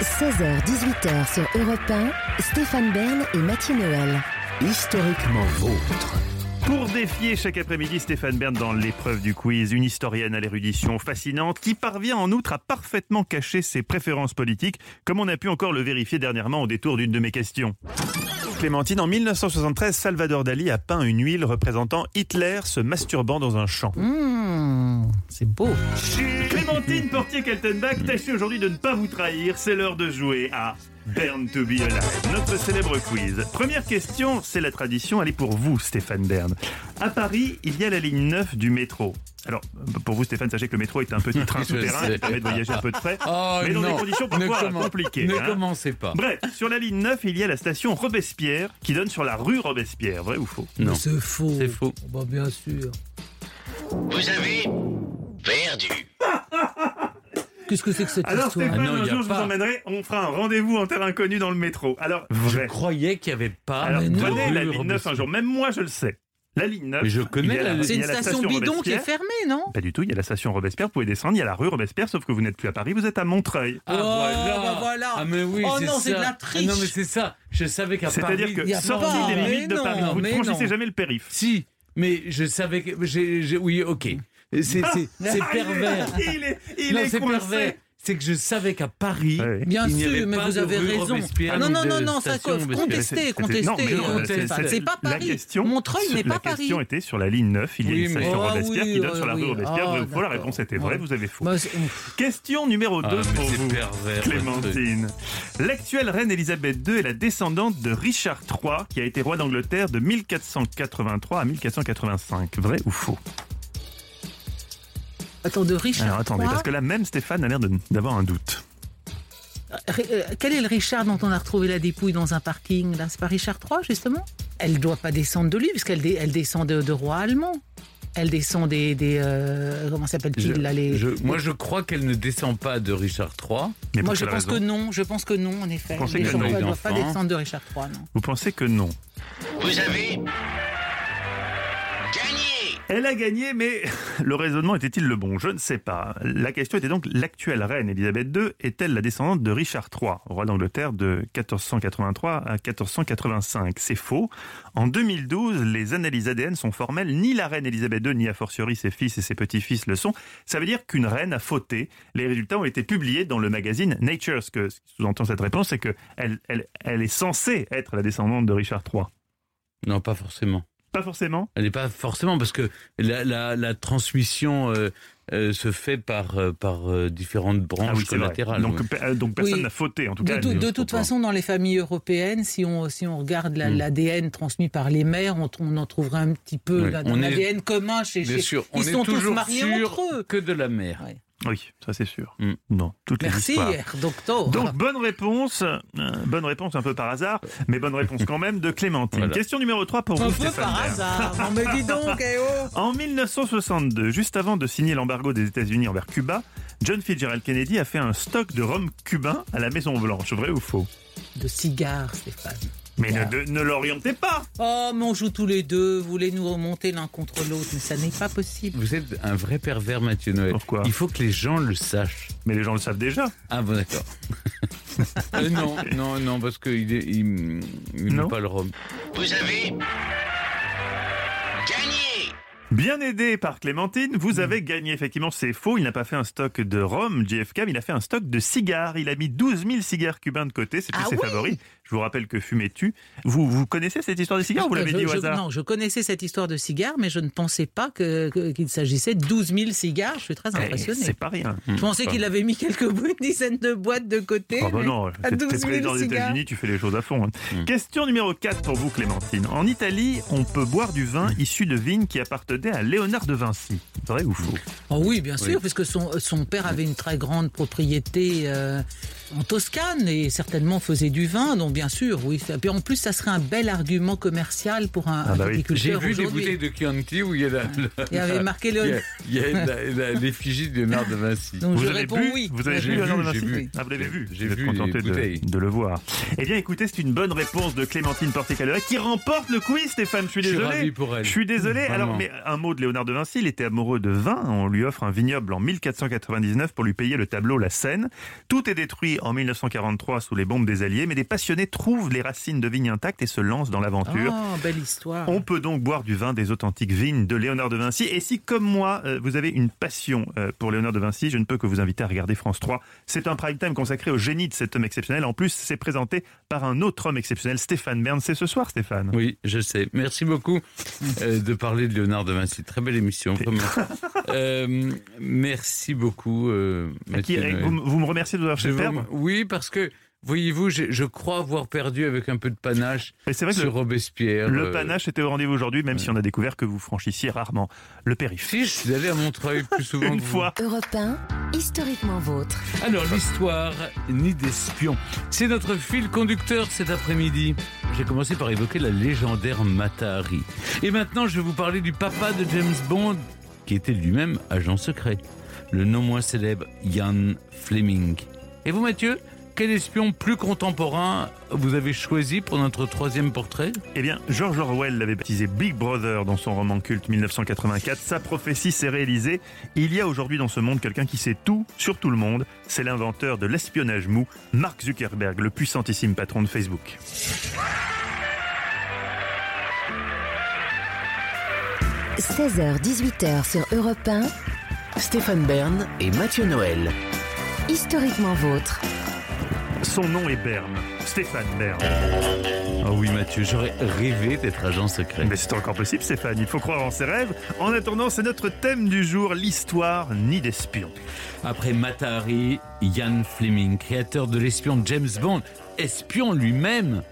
16h-18h sur Europe 1, Stéphane Bern et Mathieu Noël. Historiquement vôtre. Pour défier chaque après-midi Stéphane Bern dans l'épreuve du quiz, une historienne à l'érudition fascinante qui parvient en outre à parfaitement cacher ses préférences politiques, comme on a pu encore le vérifier dernièrement au détour d'une de mes questions. Clémentine, en 1973, Salvador Dali a peint une huile représentant Hitler se masturbant dans un champ. Mmh, c'est beau. Clémentine Portier-Kaltenbach, tâchez aujourd'hui de ne pas vous trahir. C'est l'heure de jouer à Bern to be alive, notre célèbre quiz. Première question, c'est la tradition, elle est pour vous, Stéphane Bern. À Paris, il y a la ligne 9 du métro. Alors, pour vous, Stéphane, sachez que le métro est un petit train *laughs* souterrain qui permet de voyager un peu de frais, Oh mais dans non, des conditions ne, parfois commen- compliquées. ne hein. commencez pas. Bref, sur la ligne 9, il y a la station Robespierre qui donne sur la rue Robespierre. Vrai ou faux? Non. C'est faux. C'est faux. Bah, bien sûr. Vous avez perdu. *laughs* Qu'est-ce que c'est que cette Alors histoire Stéphane, Ah non, un jour je vous emmènerai, on fera un rendez-vous en terre inconnue dans le métro. Alors, Je vrai. croyais qu'il n'y avait pas Alors, de prenez la ligne 9 un jour. Même moi, je le sais. La ligne 9. Mais je connais la il C'est une la station bidon qui est fermée, non? Pas du tout, il y a la station Robespierre, vous pouvez descendre, il y a la rue Robespierre, sauf que vous n'êtes plus à Paris, vous êtes à Montreuil. Ah, Oh, voilà. bah voilà. Ah, mais oui, Oh c'est non, c'est ça. de la Ah, triche. non, mais c'est ça. Je savais qu'à Paris... C'est-à-dire que sorti des limites de Paris, vous ne franchissez jamais le périph'. Si, mais je savais que... oui, ok. C'est Ah, pervers. *laughs* Il est, il non, est c'est coincé. pervers. C'est que je savais qu'à Paris. Bien il n'y avait sûr, mais pas vous avez raison. Robespierre non, non, non, non, ça contestez, non, euh, c'est- pas la Paris. question- Montreuil n'est La pas Paris. question était sur la ligne 9, il y a Oui, une station Ah Robespierre oui, qui donne oui, sur la rue oui. Robespierre. Ah, la réponse était vraie, Ouais. vous avez faux. Bah. Question numéro 2 Ah, mais pour vous, pervers. Clémentine. L'actuelle reine Elisabeth II est la descendante de Richard III, qui a été roi d'Angleterre de 1483 à 1485. Vrai ou faux? Attends, de Richard Alors attendez, III, parce que là même Stéphane a l'air d'avoir un doute. euh, Quel est le Richard dont on a retrouvé la dépouille dans un parking là? C'est pas Richard III, justement? Elle ne doit pas descendre de lui, puisqu'elle dé- elle descend de, de rois allemands. Elle descend des... des euh, comment s'appelle-t-il là les... je- moi, je crois qu'elle ne descend pas de Richard III. Mais Moi, je pense raison que non. Je pense que non, en effet. Vous pensez que gens non, ne doivent pas descendre de Richard III, non. Vous pensez que non Vous avez. Elle a gagné, mais le raisonnement était-il le bon? Je ne sais pas. La question était donc l'actuelle reine Elisabeth II est-elle la descendante de Richard III, roi d'Angleterre de 1483 à 1485 C'est faux. En 2012, les analyses ADN sont formelles. Ni la reine Elisabeth II, ni a fortiori ses fils et ses petits-fils le sont. Ça veut dire qu'une reine a fauté. Les résultats ont été publiés dans le magazine Nature. Ce que sous-entend cette réponse, c'est qu'elle elle, est censée être la descendante de Richard III. Non, pas forcément. Pas forcément Elle n'est pas forcément, parce que la, la, la transmission euh, euh, se fait par, euh, par euh, différentes branches Ah oui, collatérales. Donc, ouais. pe- donc personne Oui. n'a fauté, en tout De, cas. tout- de toute façon, dans les familles européennes, si on, si on regarde la- l'ADN transmis par les mères, on, on en trouverait un petit peu Oui. l'ADN commun chez, Bien chez- sûr, Ils on est sont tous toujours mariés sûr entre eux. que de la mère. Ouais. Oui, ça c'est sûr. Mm. Non, toutes les Merci, histoires. Herr docteur. Donc bonne réponse, euh, bonne réponse un peu par hasard, mais bonne réponse quand même de Clémentine. Voilà. Question numéro 3 pour un vous, peu Stéphane par hasard. Non, mais dis donc, eh oh. *laughs* En 1962, juste avant de signer l'embargo des États-Unis envers Cuba, John Fitzgerald Kennedy a fait un stock de rhum cubain à la Maison Blanche. Vrai ou faux? De cigares, Stéphane. Mais ne, l'orientez pas Oh, mais on joue tous les deux. Vous voulez nous remonter l'un contre l'autre, mais ça n'est pas possible. Vous êtes un vrai pervers, Mathieu Noël. Pourquoi Il faut que les gens le sachent. Mais les gens le savent déjà. Ah bon, d'accord. *laughs* Euh, non, non, non, parce qu'il est- il, il Non. pas le rhum. Vous avez Bien aidé par Clémentine, vous avez gagné. Effectivement, c'est faux. Il n'a pas fait un stock de rhum, JFK, mais il a fait un stock de cigares. Il a mis 12 000 cigares cubains de côté. C'est Ah ses oui favoris. Je vous rappelle que fumais-tu. Vous, vous connaissez cette histoire des cigares ou vous l'avez Je- dit au je- hasard Non, je connaissais cette histoire de cigares, mais je ne pensais pas que- qu'il s'agissait de 12 000 cigares. Je suis très Eh, impressionné. C'est pas rien. Je pensais qu'il avait mis quelques une dizaine de boîtes de côté. Ah bah non, t'es 12 t'es 000 président des. États-Unis, tu fais les choses à fond. hein. Question numéro 4 pour vous, Clémentine. En Italie, on peut boire du vin issu de vignes qui appartenaient à Léonard de Vinci. Vrai ou faux? Oh oui, bien sûr, Oui. puisque son, son père avait une très grande propriété euh, en Toscane et certainement faisait du vin, donc bien sûr, oui. Et puis en plus, ça serait un bel argument commercial pour un, Ah un bah oui. J'ai vu des bouteilles de Chianti où il y a la, la- Il y avait marqué il y a, Léonard. il y a la- la- l'effigie de Léonard de Vinci. Donc Vous je avez réponds vu oui. Vous avez J'ai vu Léonard de j'ai Vinci vu. Ah, vous l'avez vu J'ai vu contenté de, de le voir. Eh bien, écoutez, c'est une bonne réponse de Clémentine Porticalera qui remporte le quiz, Stéphane. Je suis Je suis désolé. pour elle. Je suis désolé. Vraiment. Alors, mais un mot de Léonard de Vinci. Il était amoureux de vin. On lui offre un vignoble en 1499 pour lui payer le tableau La Seine. Tout est détruit en 1943 sous les bombes des Alliés, mais des passionnés trouvent les racines de vignes intactes et se lancent dans l'aventure. Oh, belle histoire. On peut donc boire du vin des authentiques vignes de Léonard de Vinci. Et si, comme moi, euh, vous avez une passion euh, pour Léonard de Vinci, je ne peux que vous inviter à regarder France 3. C'est un prime time consacré au génie de cet homme exceptionnel. En plus, c'est présenté par un autre homme exceptionnel, Stéphane Bern. C'est ce soir, Stéphane. Oui, je sais. Merci beaucoup euh, de parler de Léonard de Vinci. Très belle émission, vraiment. *laughs* Euh, merci beaucoup, euh, Qui- Noël. vous, vous me remerciez de vous avoir fait vous- perdre. Oui, parce que, voyez-vous, je, je crois avoir perdu avec un peu de panache Et c'est vrai que sur le, Robespierre. le euh, panache était au rendez-vous aujourd'hui, même si on a découvert que vous franchissiez rarement le périph'. Si, je suis allé à Montreuil plus *laughs* souvent Une que vous. fois. Europe 1, historiquement vôtre. Alors, l'histoire ni d'espion. C'est notre fil conducteur cet après-midi. J'ai commencé par évoquer la légendaire Mata Hari. Et maintenant, je vais vous parler du papa de James Bond, qui était lui-même agent secret. Le non moins célèbre Ian Fleming. Et vous, Mathieu? Quel espion plus contemporain vous avez choisi pour notre troisième portrait? Eh bien, George Orwell l'avait baptisé Big Brother dans son roman culte 1984. Sa prophétie s'est réalisée. Il y a aujourd'hui dans ce monde quelqu'un qui sait tout sur tout le monde. C'est l'inventeur de l'espionnage mou, Mark Zuckerberg, le puissantissime patron de Facebook. – 16h-18h sur Europe 1, Stéphane Bern et Mathieu Noël. historiquement vôtre. Son nom est Bern, Stéphane Bern. Ah oui, Mathieu, j'aurais rêvé d'être agent secret. Mais c'est encore possible, Stéphane. Il faut croire en ses rêves. En attendant, c'est notre thème du jour, l'histoire ni d'espion. Après Mata Hari, Ian Fleming, créateur de l'espion James Bond, espion lui-même.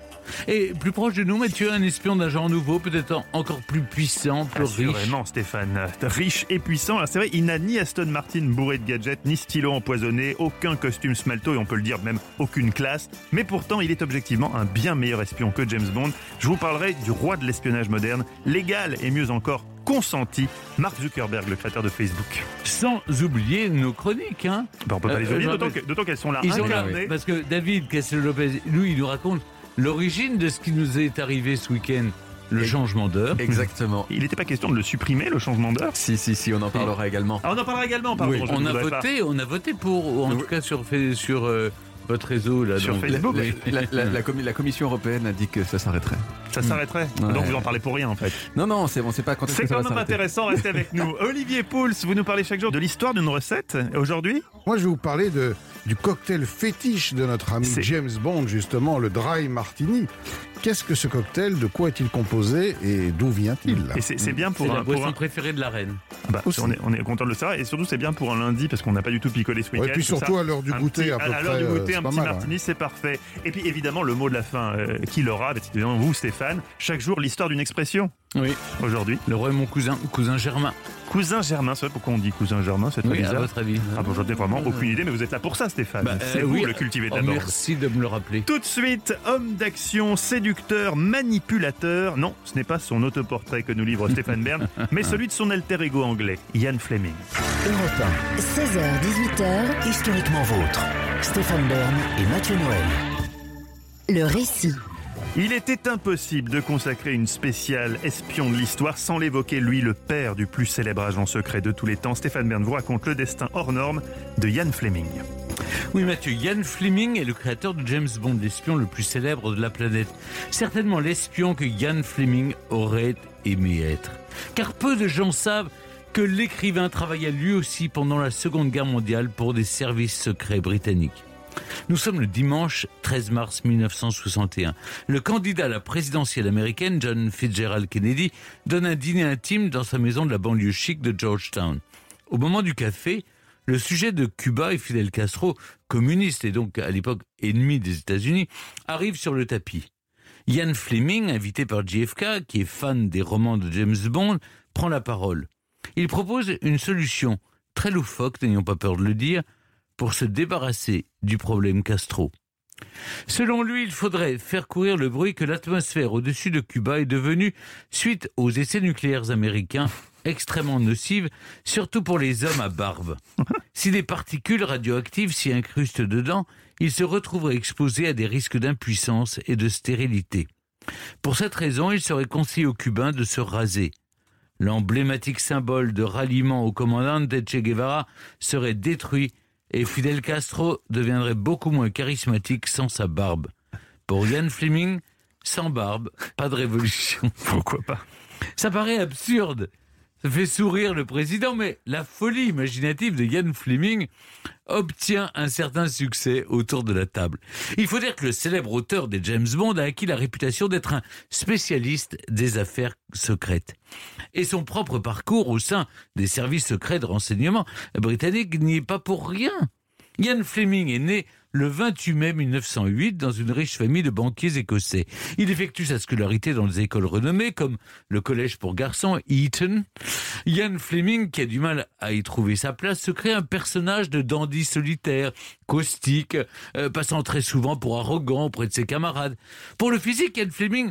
Et plus proche de nous, Mathieu, un espion d'un genre nouveau, peut-être en- encore plus puissant, plus riche. Assurément, Stéphane. Riche et puissant. Alors, c'est vrai, il n'a ni Aston Martin bourré de gadgets, ni stylo empoisonné, aucun costume smalto et on peut le dire même aucune classe. Mais pourtant, il est objectivement un bien meilleur espion que James Bond. Je vous parlerai du roi de l'espionnage moderne, légal et mieux encore consenti, Mark Zuckerberg, le créateur de Facebook. Sans oublier nos chroniques, hein. Ben, on peut pas Euh, les oublier, je d'autant qu'elles sont là Ils ont incarnées. parce que David Castel-Lopez, lui, il nous raconte l'origine de ce qui nous est arrivé ce week-end. Le changement d'heure. Exactement. Il n'était pas question de le supprimer, le changement d'heure? Si, si, si, on en parlera également. Ah, on en parlera également, pardon. Oui. On a pas. voté, on a voté pour, ou en Oui. tout cas sur euh, votre réseau là. Sur donc- Facebook. La, la- la- la commi- la Commission européenne a dit que ça s'arrêterait. Ça s'arrêterait? Ouais. Donc vous en parlez pour rien en fait. Non, non, c'est bon, c'est pas quand C'est quand même intéressant, restez avec nous. *laughs* Olivier Pouls, vous nous parlez chaque jour de l'histoire d'une recette. Aujourd'hui, Moi, je vais vous parler de, du cocktail fétiche de notre ami James Bond, justement, le Dry Martini. Qu'est-ce que ce cocktail? De quoi est-il composé? Et d'où vient-il? Et c'est bien pour C'est la un, pour boisson un- préférée de la reine. bah, on, est, on est content de le savoir et surtout c'est bien pour un lundi parce qu'on n'a pas du tout picolé ce week-end. Et puis tout surtout ça. à l'heure du goûter, petit- à peu à l'heure près. du euh, goûter, un petit mal, ouais. martini, c'est parfait. Et puis évidemment le mot de la fin, euh, qui l'aura bah, C'est évidemment vous, Stéphane. Chaque jour l'histoire d'une expression. Oui. Aujourd'hui, Le roi est mon cousin, cousin Germain. cousin Germain. C'est vrai pourquoi on dit cousin Germain C'est très Oui, à bizarre. votre avis. Ah bon, j'en ai vraiment aucune idée, mais vous êtes là pour ça, Stéphane. Bah, c'est euh, vous oui. le cultivé Oh, d'abord. merci de me le rappeler. Tout de suite, homme d'action, séducteur, manipulateur. Non, ce n'est pas son autoportrait que nous livre Stéphane Bern, *laughs* mais celui de son alter ego anglais, Ian Fleming. Europe 16h, 18h, 1, historiquement vôtre. Stéphane Bern et Mathieu Noël. le récit. Il était impossible de consacrer une spéciale espion de l'histoire sans l'évoquer, lui, le père du plus célèbre agent secret de tous les temps. Stéphane Bern vous raconte le destin hors norme de Ian Fleming. Oui, Mathieu, Ian Fleming est le créateur de James Bond, l'espion le plus célèbre de la planète. Certainement l'espion que Ian Fleming aurait aimé être. Car peu de gens savent que l'écrivain travailla lui aussi pendant la Seconde Guerre mondiale pour des services secrets britanniques. Nous sommes le dimanche 13 mars 1961. Le candidat à la présidentielle américaine, John Fitzgerald Kennedy, donne un dîner intime dans sa maison de la banlieue chic de Georgetown. Au moment du café, le sujet de Cuba et Fidel Castro, communiste et donc à l'époque ennemi des États-Unis, arrive sur le tapis. Ian Fleming, invité par JFK, qui est fan des romans de James Bond, prend la parole. Il propose une solution très loufoque, n'ayons pas peur de le dire, pour se débarrasser du problème Castro. Selon lui, il faudrait faire courir le bruit que l'atmosphère au-dessus de Cuba est devenue, suite aux essais nucléaires américains, extrêmement nocive, surtout pour les hommes à barbe. *laughs* Si des particules radioactives s'y incrustent dedans, ils se retrouveraient exposés à des risques d'impuissance et de stérilité. Pour cette raison, il serait conseillé aux Cubains de se raser. L'emblématique symbole de ralliement au commandant Che Guevara serait détruit et Fidel Castro deviendrait beaucoup moins charismatique sans sa barbe. Pour Ian Fleming, sans barbe, pas de révolution. *laughs* Pourquoi pas? Ça paraît absurde. Ça fait sourire le président, mais la folie imaginative de Ian Fleming obtient un certain succès autour de la table. Il faut dire que le célèbre auteur des James Bond a acquis la réputation d'être un spécialiste des affaires secrètes. Et son propre parcours au sein des services secrets de renseignement britanniques n'y est pas pour rien. Ian Fleming est né le 28 mai 1908 dans une riche famille de banquiers écossais. Il effectue sa scolarité dans des écoles renommées comme le collège pour garçons Eton. Ian Fleming, qui a du mal à y trouver sa place, se crée un personnage de dandy solitaire, caustique, euh, passant très souvent pour arrogant auprès de ses camarades. Pour le physique, Ian Fleming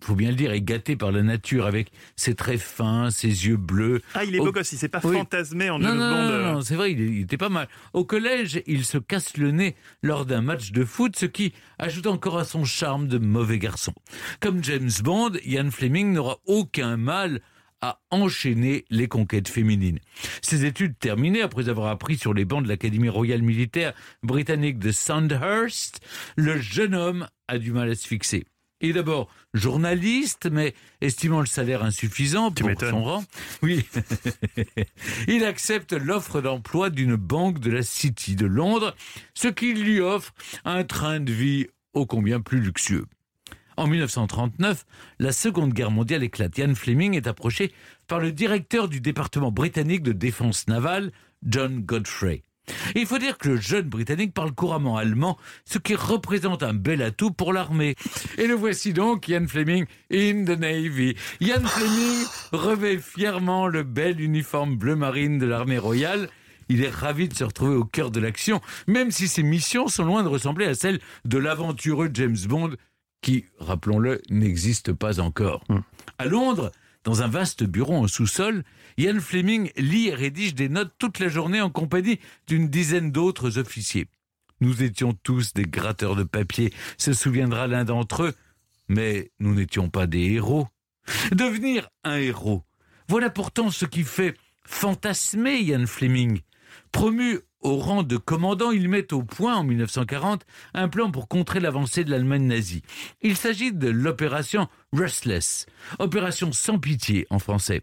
faut bien le dire, est gâté par la nature avec ses traits fins, ses yeux bleus. Ah, il est beau gosse, il s'est pas oui. fantasmé en Non, non, non, non, c'est vrai, il était pas mal. Au collège, il se casse le nez lors d'un match de foot, ce qui ajoute encore à son charme de mauvais garçon. Comme James Bond, Ian Fleming n'aura aucun mal à enchaîner les conquêtes féminines. Ses études terminées, après avoir appris sur les bancs de l'Académie royale militaire britannique de Sandhurst, le jeune homme a du mal à se fixer. Il est d'abord journaliste, mais estimant le salaire insuffisant pour son rang, oui, *laughs* il accepte l'offre d'emploi d'une banque de la City de Londres, ce qui lui offre un train de vie ô combien plus luxueux. En 1939, la Seconde Guerre mondiale éclate. Ian Fleming est approché par le directeur du département britannique de défense navale, John Godfrey. Et il faut dire que le jeune Britannique parle couramment allemand, ce qui représente un bel atout pour l'armée. Et le voici donc, Ian Fleming, in the Navy. Ian Fleming revêt fièrement le bel uniforme bleu marine de l'armée royale. Il est ravi de se retrouver au cœur de l'action, même si ses missions sont loin de ressembler à celles de l'aventureux James Bond, qui, rappelons-le, n'existe pas encore. À Londres, dans un vaste bureau en sous-sol, Ian Fleming lit et rédige des notes toute la journée en compagnie d'une dizaine d'autres officiers. Nous étions tous des gratteurs de papier, se souviendra l'un d'entre eux, mais nous n'étions pas des héros, Devenir un héros, voilà pourtant ce qui fait fantasmer Ian Fleming. Promu au rang de commandant, il met au point en 1940 un plan pour contrer l'avancée de l'Allemagne nazie. Il s'agit de l'opération Restless, opération sans pitié en français.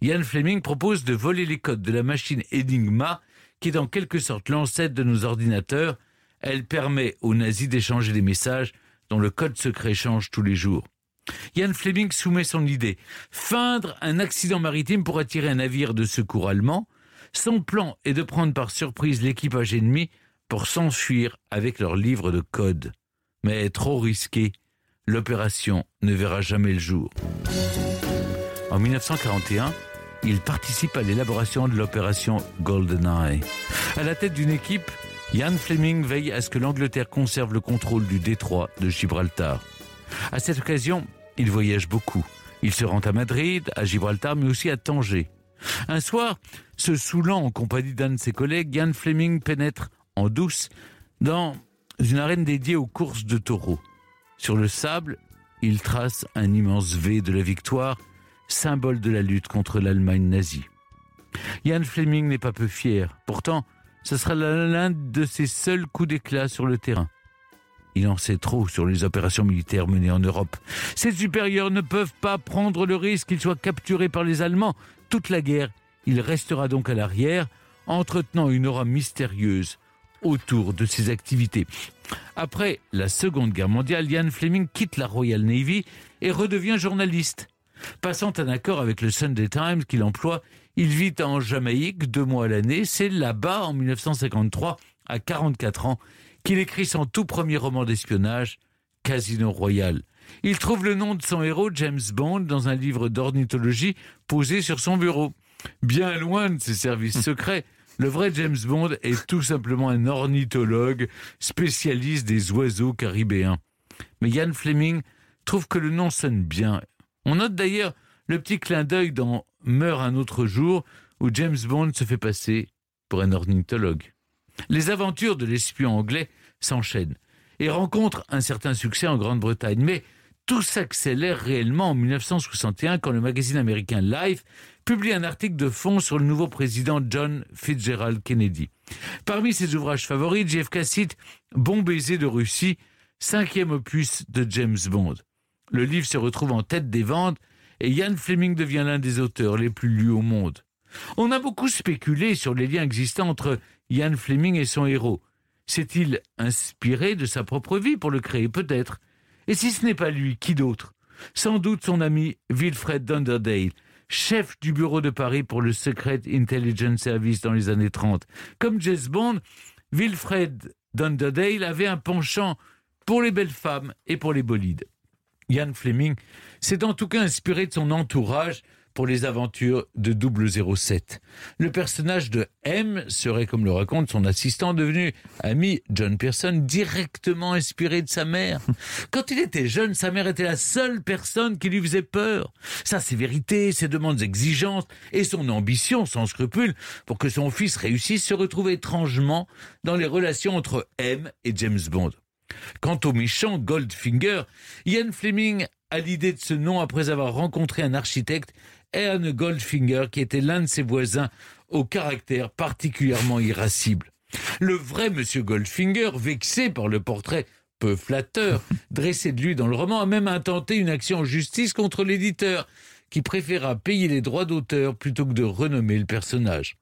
Ian Fleming propose de voler les codes de la machine Enigma, qui est en quelque sorte l'ancêtre de nos ordinateurs. Elle permet aux nazis d'échanger des messages dont le code secret change tous les jours. Ian Fleming soumet son idée. Feindre un accident maritime pour attirer un navire de secours allemand. Son plan est de prendre par surprise l'équipage ennemi pour s'enfuir avec leur livre de code. Mais trop risqué, l'opération ne verra jamais le jour. En 1941, il participe à l'élaboration de l'opération GoldenEye. À la tête d'une équipe, Ian Fleming veille à ce que l'Angleterre conserve le contrôle du détroit de Gibraltar. À cette occasion, il voyage beaucoup. Il se rend à Madrid, à Gibraltar, mais aussi à Tanger. Un soir, se saoulant en compagnie d'un de ses collègues, Ian Fleming pénètre en douce dans une arène dédiée aux courses de taureaux. Sur le sable, il trace un immense V de la victoire, symbole de la lutte contre l'Allemagne nazie. Ian Fleming n'est pas peu fier. Pourtant, ce sera l'un de ses seuls coups d'éclat sur le terrain. Il en sait trop sur les opérations militaires menées en Europe. Ses supérieurs ne peuvent pas prendre le risque qu'il soit capturé par les Allemands. Toute la guerre, il restera donc à l'arrière, entretenant une aura mystérieuse autour de ses activités. Après la Seconde Guerre mondiale, Ian Fleming quitte la Royal Navy et redevient journaliste. Passant un accord avec le Sunday Times qu'il emploie, il vit en Jamaïque deux mois à l'année. C'est là-bas, en 1953, à 44 ans, qu'il écrit son tout premier roman d'espionnage, Casino Royal. Il trouve le nom de son héros, James Bond, dans un livre d'ornithologie posé sur son bureau. Bien loin de ses services secrets, le vrai James Bond est tout simplement un ornithologue spécialiste des oiseaux caribéens. Mais Ian Fleming trouve que le nom sonne bien. On note d'ailleurs le petit clin d'œil dans Meurt un autre jour, où James Bond se fait passer pour un ornithologue. Les aventures de l'espion anglais s'enchaînent et rencontrent un certain succès en Grande-Bretagne. Mais tout s'accélère réellement en 1961 quand le magazine américain Life publie un article de fond sur le nouveau président John Fitzgerald Kennedy. Parmi ses ouvrages favoris, JFK cite Bon baiser de Russie, cinquième opus de James Bond. Le livre se retrouve en tête des ventes et Ian Fleming devient l'un des auteurs les plus lus au monde. On a beaucoup spéculé sur les liens existants entre Ian Fleming et son héros. S'est-il inspiré de sa propre vie pour le créer Peut-être? Et si ce n'est pas lui, qui d'autre? Sans doute son ami Wilfred Dunderdale, chef du bureau de Paris pour le Secret Intelligence Service dans les années 30. Comme James Bond, Wilfred Dunderdale avait un penchant pour les belles femmes et pour les bolides. Ian Fleming s'est en tout cas inspiré de son entourage pour les aventures de 007. Le personnage de M serait, comme le raconte son assistant, devenu ami John Pearson, directement inspiré de sa mère. *laughs* Quand il était jeune, sa mère était la seule personne qui lui faisait peur. Sa sévérité, ses demandes exigeantes et son ambition sans scrupule pour que son fils réussisse se retrouvaient étrangement dans les relations entre M et James Bond. Quant au méchant Goldfinger, Ian Fleming a l'idée de ce nom après avoir rencontré un architecte, Ern Goldfinger, qui était l'un de ses voisins au caractère particulièrement irascible. Le vrai monsieur Goldfinger, vexé par le portrait peu flatteur *laughs* dressé de lui dans le roman, a même intenté une action en justice contre l'éditeur, qui préféra payer les droits d'auteur plutôt que de renommer le personnage.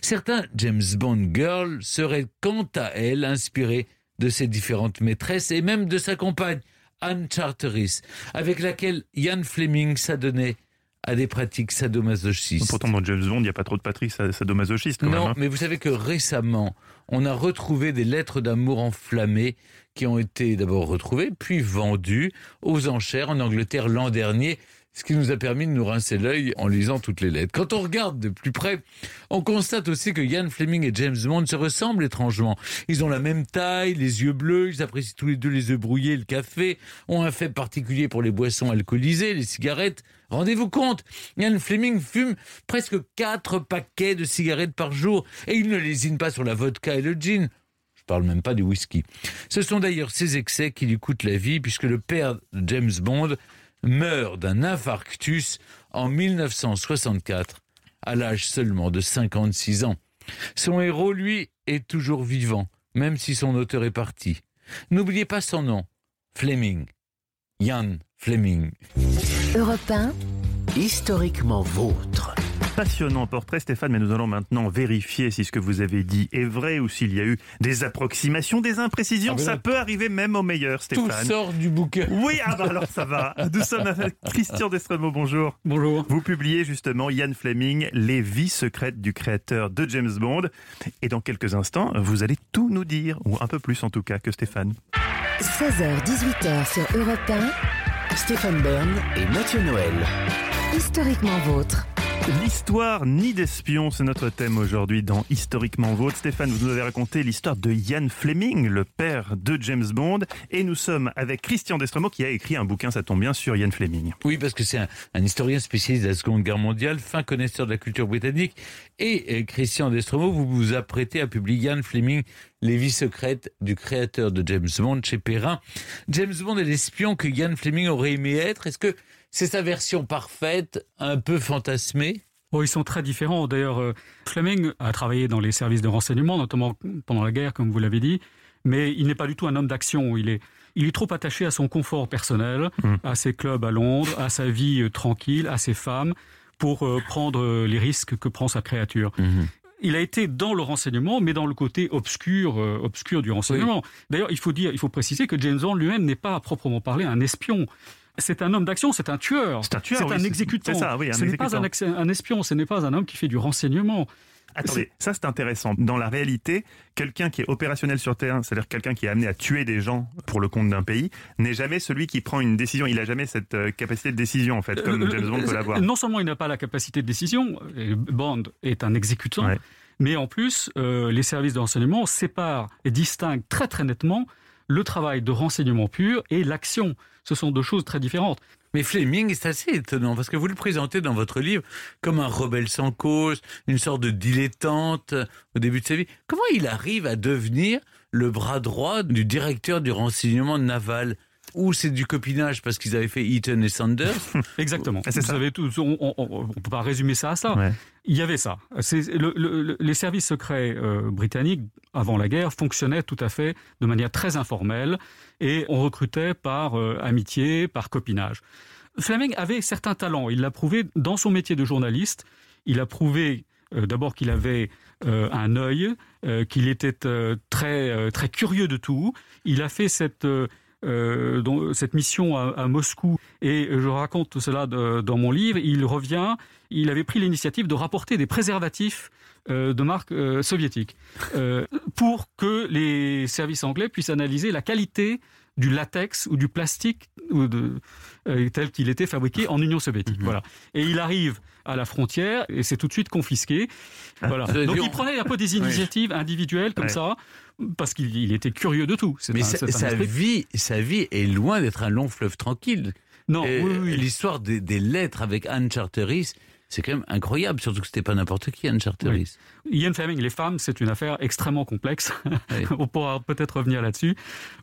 Certains James Bond Girls seraient quant à elles inspirés de ses différentes maîtresses et même de sa compagne, Anne Charteris, avec laquelle Ian Fleming s'adonnait à des pratiques sadomasochistes. Pourtant, dans James Bond, il n'y a pas trop de pratiques sadomasochistes. Quand non, même, hein. mais vous savez que récemment, on a retrouvé des lettres d'amour enflammées qui ont été d'abord retrouvées, puis vendues aux enchères en Angleterre l'an dernier ce qui nous a permis de nous rincer l'œil en lisant toutes les lettres. Quand on regarde de plus près, on constate aussi que Ian Fleming et James Bond se ressemblent étrangement. Ils ont la même taille, les yeux bleus, ils apprécient tous les deux les œufs brouillés le café, ont un fait particulier pour les boissons alcoolisées, les cigarettes. Rendez-vous compte, Ian Fleming fume presque 4 paquets de cigarettes par jour et il ne lésine pas sur la vodka et le gin. Je parle même pas du whisky. Ce sont d'ailleurs ces excès qui lui coûtent la vie puisque le père de James Bond meurt d'un infarctus en 1964, à l'âge seulement de 56 ans. Son héros, lui, est toujours vivant, même si son auteur est parti. N'oubliez pas son nom, Fleming. Jan Fleming. Europe 1, Historiquement vôtre. Passionnant portrait, Stéphane, mais nous allons maintenant vérifier si ce que vous avez dit est vrai ou s'il y a eu des approximations, des imprécisions. Ah ben ça peut arriver même au meilleur, Tout Stéphane. sort du bouquin. Oui, ah bah alors ça va. *laughs* Nous sommes avec Christian Destremo, bonjour. Bonjour. Vous publiez justement Ian Fleming, Les vies secrètes du créateur de James Bond. Et dans quelques instants, vous allez tout nous dire, ou un peu plus en tout cas que Stéphane. 16h-18h sur Europe 1, Stéphane Bern et Mathieu Noël. historiquement vôtre. L'histoire ni d'espion, c'est notre thème aujourd'hui dans Historiquement Vôtre. Stéphane, vous nous avez raconté l'histoire de Ian Fleming, le père de James Bond. Et nous sommes avec Christian Destremo qui a écrit un bouquin, ça tombe bien, sur Ian Fleming. Oui, parce que c'est un, historien spécialiste de la Seconde Guerre mondiale, fin connaisseur de la culture britannique. Et euh, Christian Destromo, vous vous apprêtez à publier Ian Fleming, Les vies secrètes du créateur de James Bond chez Perrin. James Bond est l'espion que Ian Fleming aurait aimé être. Est-ce que c'est sa version parfaite, un peu fantasmée Bon, ils sont très différents. D'ailleurs, euh, Fleming a travaillé dans les services de renseignement, notamment pendant la guerre, comme vous l'avez dit, mais il n'est pas du tout un homme d'action. Il est, il est trop attaché à son confort personnel, Mm. à ses clubs à Londres, à sa vie euh, tranquille, à ses femmes, pour euh, prendre les risques que prend sa créature. Il a été dans le renseignement, mais dans le côté obscur, euh, obscur du renseignement. D'ailleurs, il faut dire, il faut préciser que James Bond lui-même n'est pas à proprement parler un espion. C'est un homme d'action, c'est un tueur. C'est un tueur, oui, un c'est- exécutant. c'est ça, oui, un ce n'est pas un, espion, ce n'est pas un homme qui fait du renseignement. Attendez, ça c'est intéressant. Dans la réalité, quelqu'un qui est opérationnel sur terrain, c'est-à-dire quelqu'un qui est amené à tuer des gens pour le compte d'un pays, n'est jamais celui qui prend une décision. Il a jamais cette euh, capacité de décision, en fait, comme Euh, James Bond peut euh, l'avoir. Non seulement il n'a pas la capacité de décision, Bond est un exécutant, Ouais. mais en plus, euh, les services de renseignement séparent et distinguent très très nettement le travail de renseignement pur et l'action. Ce sont deux choses très différentes. Mais Fleming, c'est assez étonnant parce que vous le présentez dans votre livre comme un rebelle sans cause, une sorte de dilettante euh, au début de sa vie. Comment il arrive à devenir le bras droit du directeur du renseignement naval? Ou c'est du copinage parce qu'ils avaient fait Eaton et Sanders? *laughs* Exactement. Ah, Vous ça. savez tout, on, on peut pas résumer ça à ça. Ouais. Il y avait ça. Les services secrets euh, britanniques, avant la guerre, fonctionnaient tout à fait de manière très informelle et on recrutait par euh, amitié, par copinage. Fleming avait certains talents. Il l'a prouvé dans son métier de journaliste. Il a prouvé euh, d'abord qu'il avait un œil, qu'il était très très curieux de tout. Il a fait cette euh, dont- cette mission à, Moscou et je raconte cela de- dans mon livre. Il revient. Il avait pris l'initiative de rapporter des préservatifs euh, de marque euh, soviétique pour que les services anglais puissent analyser la qualité du latex ou du plastique ou de, euh, tel qu'il était fabriqué en Union soviétique. Voilà. Et il arrive à la frontière et c'est tout de suite confisqué. Voilà. Ça veut Donc il prenait un peu des initiatives individuelles comme ça parce qu'il il était curieux de tout. Mais un- sa, vie, sa vie est loin d'être un long fleuve tranquille. Non, oui, oui. L'histoire des, des lettres avec Anne Charteris, c'est quand même incroyable, surtout que c'était pas n'importe qui Anne Charteris. Ian Fleming, les femmes, c'est une affaire extrêmement complexe. Oui. *laughs* On pourra peut-être revenir là-dessus.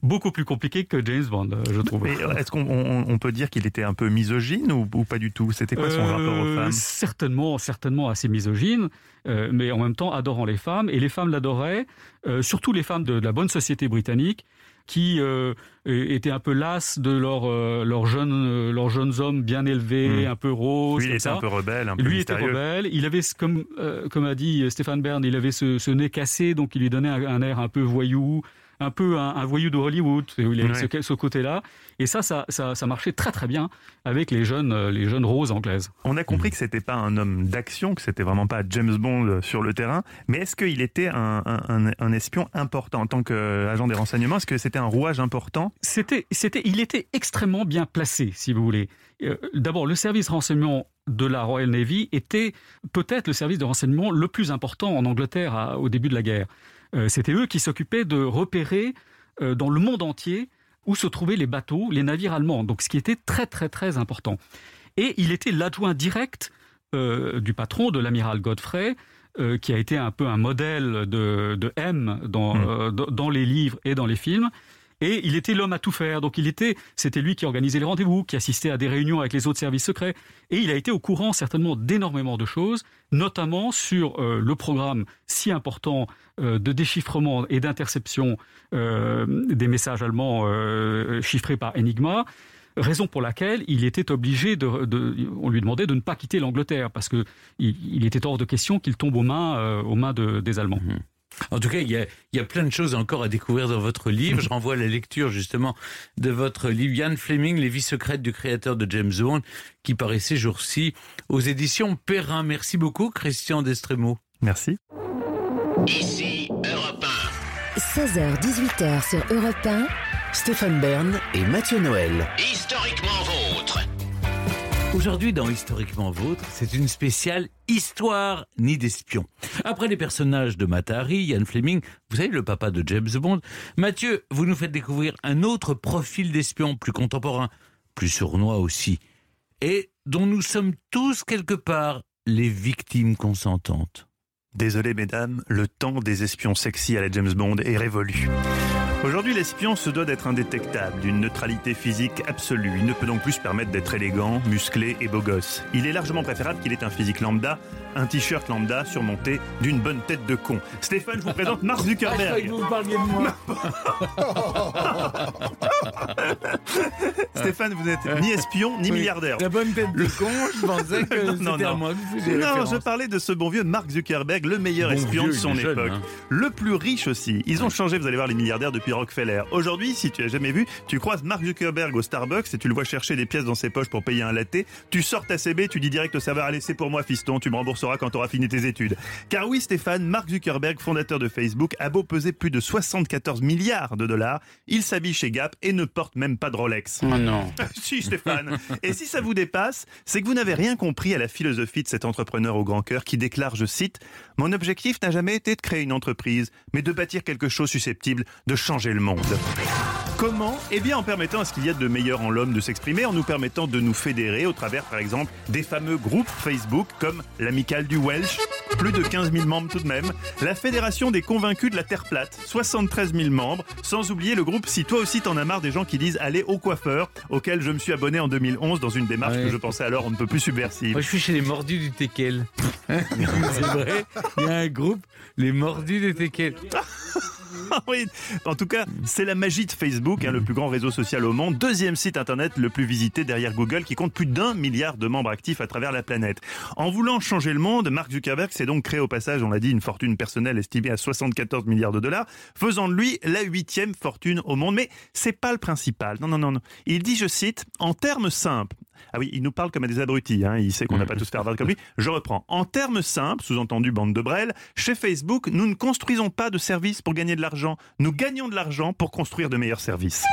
Beaucoup plus compliqué que James Bond, euh, je trouve. Euh, est-ce qu'on on- on peut dire qu'il était un peu misogyne ou, ou pas du tout? C'était quoi son Euh, rapport aux femmes? Certainement, certainement assez misogyne, euh, mais en même temps adorant les femmes. Et les femmes l'adoraient, euh, surtout les femmes de, de la bonne société britannique, qui euh, étaient un peu lasses de leurs euh, leurs jeunes, euh, leurs jeunes hommes bien élevés, Hmm. un peu roses. Lui, il était ça. un peu rebelle, un peu Lui était rebelle. Il avait, comme, euh, comme a dit Stéphane Bern, il avait ce, ce nez cassé, donc il lui donnait un, un air un peu voyou, un peu un, un voyou de Hollywood. Il avait Ouais. ce, ce côté-là. Et ça, ça, ça, ça marchait très très bien avec les jeunes, euh, les jeunes roses anglaises. On a compris que c'était pas un homme d'action, que c'était vraiment pas James Bond sur le terrain, mais est-ce qu'il était un, un- un- un espion important en tant qu'agent des renseignements? Est-ce que c'était un rouage important? C'était, c'était, il était extrêmement bien placé, si vous voulez. Euh, D'abord, le service renseignement de la Royal Navy était peut-être le service de renseignement le plus important en Angleterre à- au début de la guerre. Euh, C'était eux qui s'occupaient de repérer euh, dans le monde entier où se trouvaient les bateaux, les navires allemands. Donc, ce qui était très très très important. Et il était l'adjoint direct euh, du patron, de l'amiral Godfrey, euh, qui a été un peu un modèle de, de M dans, Mm. euh, dans dans les livres et dans les films. Et il était l'homme à tout faire. Donc il était, c'était lui qui organisait les rendez-vous, qui assistait à des réunions avec les autres services secrets. Et il a été au courant certainement d'énormément de choses, notamment sur euh, le programme si important euh, de déchiffrement et d'interception euh, des messages allemands chiffrés par Enigma raison pour laquelle il était obligé de, on lui demandait de ne pas quitter l'Angleterre parce que il, était hors de question qu'il tombe aux mains, aux mains des Allemands. Mmh. En tout cas, il y, a, plein de choses encore à découvrir dans votre livre. *laughs* Je renvoie à la lecture justement de votre livre Ian Fleming, Les vies secrètes du créateur de James Bond, qui paraît ces jours-ci aux éditions Perrin. Merci beaucoup, Christian Destremo. Merci. Ici, Europe 1. 16h-18h sur Europe 1. Stéphane Bern et Mathieu Noël. Aujourd'hui, dans Historiquement Vôtre, c'est une spéciale Histoire ni d'espion. Après les personnages de Matahari, Ian Fleming, vous savez, le papa de James Bond, Mathieu, vous nous faites découvrir un autre profil d'espion plus contemporain, plus sournois aussi, et dont nous sommes tous quelque part les victimes consentantes. Désolé mesdames, le temps des espions sexy à la James Bond est révolu. Aujourd'hui, l'espion se doit d'être indétectable, d'une neutralité physique absolue. Il ne peut donc plus se permettre d'être élégant, musclé et beau gosse. Il est largement préférable qu'il ait un physique lambda, un t-shirt lambda surmonté d'une bonne tête de con. Stéphane, je vous présente Mark Zuckerberg. vous parliez de moi. *laughs* Stéphane, vous n'êtes ni espion ni milliardaire. La bonne tête de con, je pensais que *laughs* c'était à moi Non, je parlais de ce bon vieux Mark Zuckerberg, le meilleur espion de son époque. Hein. Le plus riche aussi. Ils ont changé, vous allez voir, les milliardaires depuis Rockefeller. Aujourd'hui, si tu as jamais vu, tu croises Mark Zuckerberg au Starbucks et tu le vois chercher des pièces dans ses poches pour payer un latte. Tu sors ta CB, tu dis direct au serveur, allez, c'est pour moi, fiston, tu me rembourseras quand tu auras fini tes études. Car oui, Stéphane, Mark Zuckerberg, fondateur de Facebook, a beau peser plus de 74 milliards de dollars, il s'habille chez Gap et ne porte même pas de Rolex. Oh non. *laughs* si, Stéphane. Et si ça vous dépasse, c'est que vous n'avez rien compris à la philosophie de cet entrepreneur au grand cœur qui déclare, je cite, Mon objectif n'a jamais été de créer une entreprise, mais de bâtir quelque chose susceptible de changer le monde. Comment Eh bien en permettant à ce qu'il y ait de meilleur en l'homme de s'exprimer, en nous permettant de nous fédérer au travers par exemple des fameux groupes Facebook comme l'Amicale du Welsh, plus de 15 000 membres tout de même, la Fédération des convaincus de la Terre plate, 73 000 membres, sans oublier le groupe Si toi aussi t'en as marre des gens qui disent allez au coiffeur, auquel je me suis abonné en 2011 dans une démarche que je pensais alors on ne peut plus subversive. Moi je suis chez les mordus du Tekel. *laughs* C'est vrai, il y a un groupe, les mordus du Tekel. Oui. En tout cas, c'est la magie de Facebook, hein, le plus grand réseau social au monde, deuxième site internet le plus visité derrière Google, qui compte plus d'un milliard de membres actifs à travers la planète. En voulant changer le monde, Mark Zuckerberg s'est donc créé au passage, on l'a dit, une fortune personnelle estimée à 74 milliards de dollars, faisant de lui la huitième fortune au monde. Mais c'est pas le principal. Non, non, non, non. Il dit, je cite, en termes simples, ah oui, il nous parle comme à des abrutis. Hein. Il sait qu'on n'a pas tous fait Harvard comme lui. Je reprends. En termes simples, sous-entendu bande de Brel, chez Facebook, nous ne construisons pas de services pour gagner de Nous gagnons de l'argent pour construire de meilleurs services.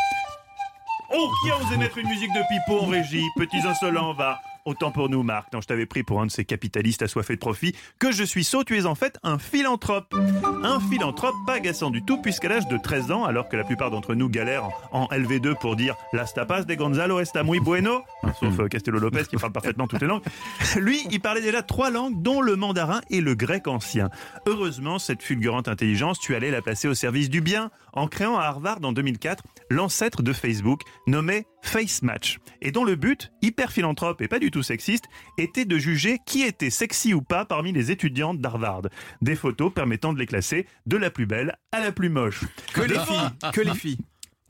Oh, qui a osé mettre une musique de pipeau en régie Petits insolents, va Autant pour nous, Marc. Non, je t'avais pris pour un de ces capitalistes assoiffés de profit. Que je suis sot, tu es en fait un philanthrope. Un philanthrope pas agaçant du tout, puisqu'à l'âge de 13 ans, alors que la plupart d'entre nous galèrent en LV2 pour dire Las tapas de Gonzalo está muy bueno, hein, sauf euh, Castello Lopez qui parle parfaitement toutes les langues, lui, il parlait déjà trois langues, dont le mandarin et le grec ancien. Heureusement, cette fulgurante intelligence, tu allais la placer au service du bien en créant à Harvard en 2004 l'ancêtre de Facebook, nommé Face Match, et dont le but, hyper philanthrope et pas du tout sexiste, était de juger qui était sexy ou pas parmi les étudiantes d'Harvard. Des photos permettant de les classer de la plus belle à la plus moche. Que les filles, que les filles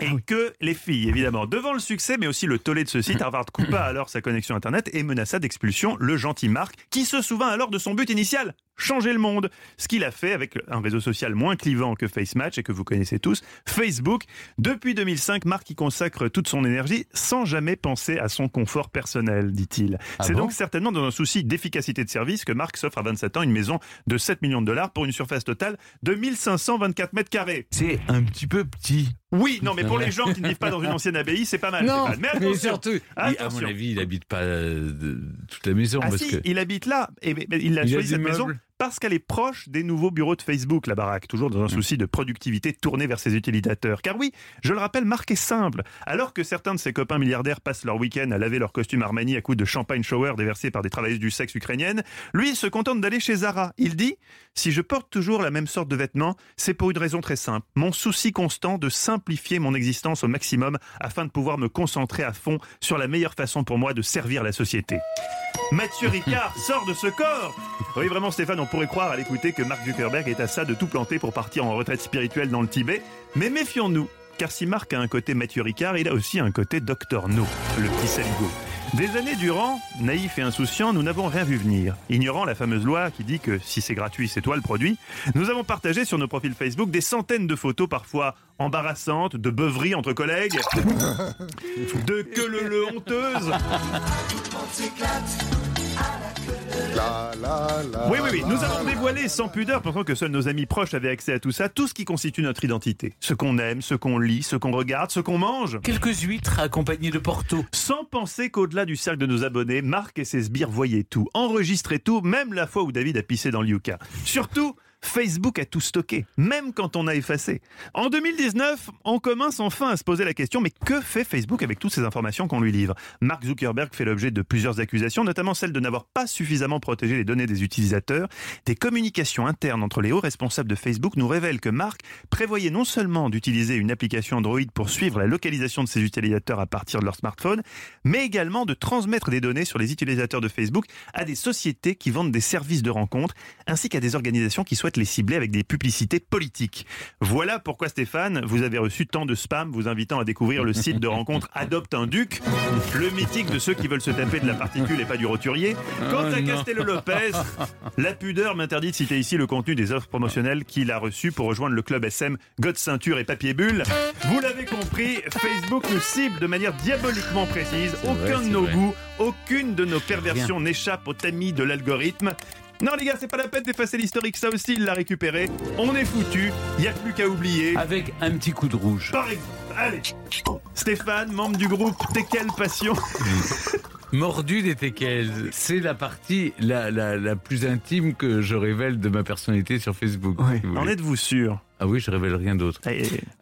et que les filles, évidemment. Devant le succès, mais aussi le tollé de ce site, Harvard coupa *coughs* alors sa connexion Internet et menaça d'expulsion le gentil Marc, qui se souvint alors de son but initial, changer le monde. Ce qu'il a fait avec un réseau social moins clivant que FaceMatch et que vous connaissez tous, Facebook. Depuis 2005, Marc y consacre toute son énergie sans jamais penser à son confort personnel, dit-il. Ah C'est bon donc certainement dans un souci d'efficacité de service que Marc s'offre à 27 ans une maison de 7 millions de dollars pour une surface totale de 1524 mètres carrés. C'est un petit peu petit. Oui, non, mais pour les gens qui ne vivent pas dans une ancienne abbaye, c'est pas mal. Non, Stéphane. mais mais attention, surtout, à mon avis, il habite pas euh, toute la maison Ah parce si, que il habite là. Et, mais- mais il a Il choisi des cette maison meubles Parce qu'elle est proche des nouveaux bureaux de Facebook, la baraque, toujours dans un souci de productivité tournée vers ses utilisateurs. Car oui, je le rappelle, Marc est simple. Alors que certains de ses copains milliardaires passent leur week-end à laver leur costume Armani à coups de champagne shower déversé par des travailleuses du sexe ukrainiennes, lui se contente d'aller chez Zara. Il dit Si je porte toujours la même sorte de vêtements, c'est pour une raison très simple. Mon souci constant de simplifier mon existence au maximum afin de pouvoir me concentrer à fond sur la meilleure façon pour moi de servir la société. Mathieu Ricard sort de ce corps Oui, vraiment, Stéphane, on pourrait croire à l'écouter que Mark Zuckerberg est à ça de tout planter pour partir en retraite spirituelle dans le Tibet. Mais méfions-nous, car si Marc a un côté Mathieu Ricard, il a aussi un côté Docteur No, le petit saligo. Des années durant, naïfs et insouciants, nous n'avons rien vu venir. Ignorant la fameuse loi qui dit que si c'est gratuit, c'est toi le produit, nous avons partagé sur nos profils Facebook des centaines de photos parfois embarrassantes, de beuveries entre collègues, *laughs* de que le le honteuse. La, la, la, Oui, oui, oui. Nous la, avons dévoilé sans pudeur, pensant que seuls nos amis proches avaient accès à tout ça, tout ce qui constitue notre identité. Ce qu'on aime, ce qu'on lit, ce qu'on regarde, ce qu'on mange. Quelques huîtres accompagnées de Porto. Sans penser qu'au-delà du cercle de nos abonnés, Marc et ses sbires voyaient tout, enregistraient tout, même la fois où David a pissé dans le Yucca. Surtout, Facebook a tout stocké, même quand on a effacé. En 2019, on commence enfin à se poser la question, mais que fait Facebook avec toutes ces informations qu'on lui livre? Mark Zuckerberg fait l'objet de plusieurs accusations, notamment celle de n'avoir pas suffisamment protégé les données des utilisateurs. Des communications internes entre les hauts responsables de Facebook nous révèlent que Mark prévoyait non seulement d'utiliser une application Android pour suivre la localisation de ses utilisateurs à partir de leur smartphone, mais également de transmettre des données sur les utilisateurs de Facebook à des sociétés qui vendent des services de rencontres, ainsi qu'à des organisations qui souhaitent les cibler avec des publicités politiques. Voilà pourquoi Stéphane, vous avez reçu tant de spam vous invitant à découvrir le site de rencontre *laughs* Adopte un Duc, le mythique de ceux qui veulent se taper de la particule et pas du roturier. Quant Oh à. Castello Lopez, la pudeur m'interdit de citer ici le contenu des offres promotionnelles qu'il a reçues pour rejoindre le club SM God Ceinture et Papier Bulle. Vous l'avez compris, Facebook nous cible de manière diaboliquement précise. Aucun vrai, de nos vrai. goûts, aucune de nos perversions n'échappe au tamis de l'algorithme. Non les gars, c'est pas la peine d'effacer l'historique, ça aussi il l'a récupéré. On est foutu, il y a plus qu'à oublier. Avec un petit coup de rouge. Par exemple, allez. Stéphane, membre du groupe T'es quelle passion *laughs* Mordu des teckels, c'est la partie la, la, la plus intime que je révèle de ma personnalité sur Facebook. si En êtes-vous sûr? Ah oui, je révèle rien d'autre.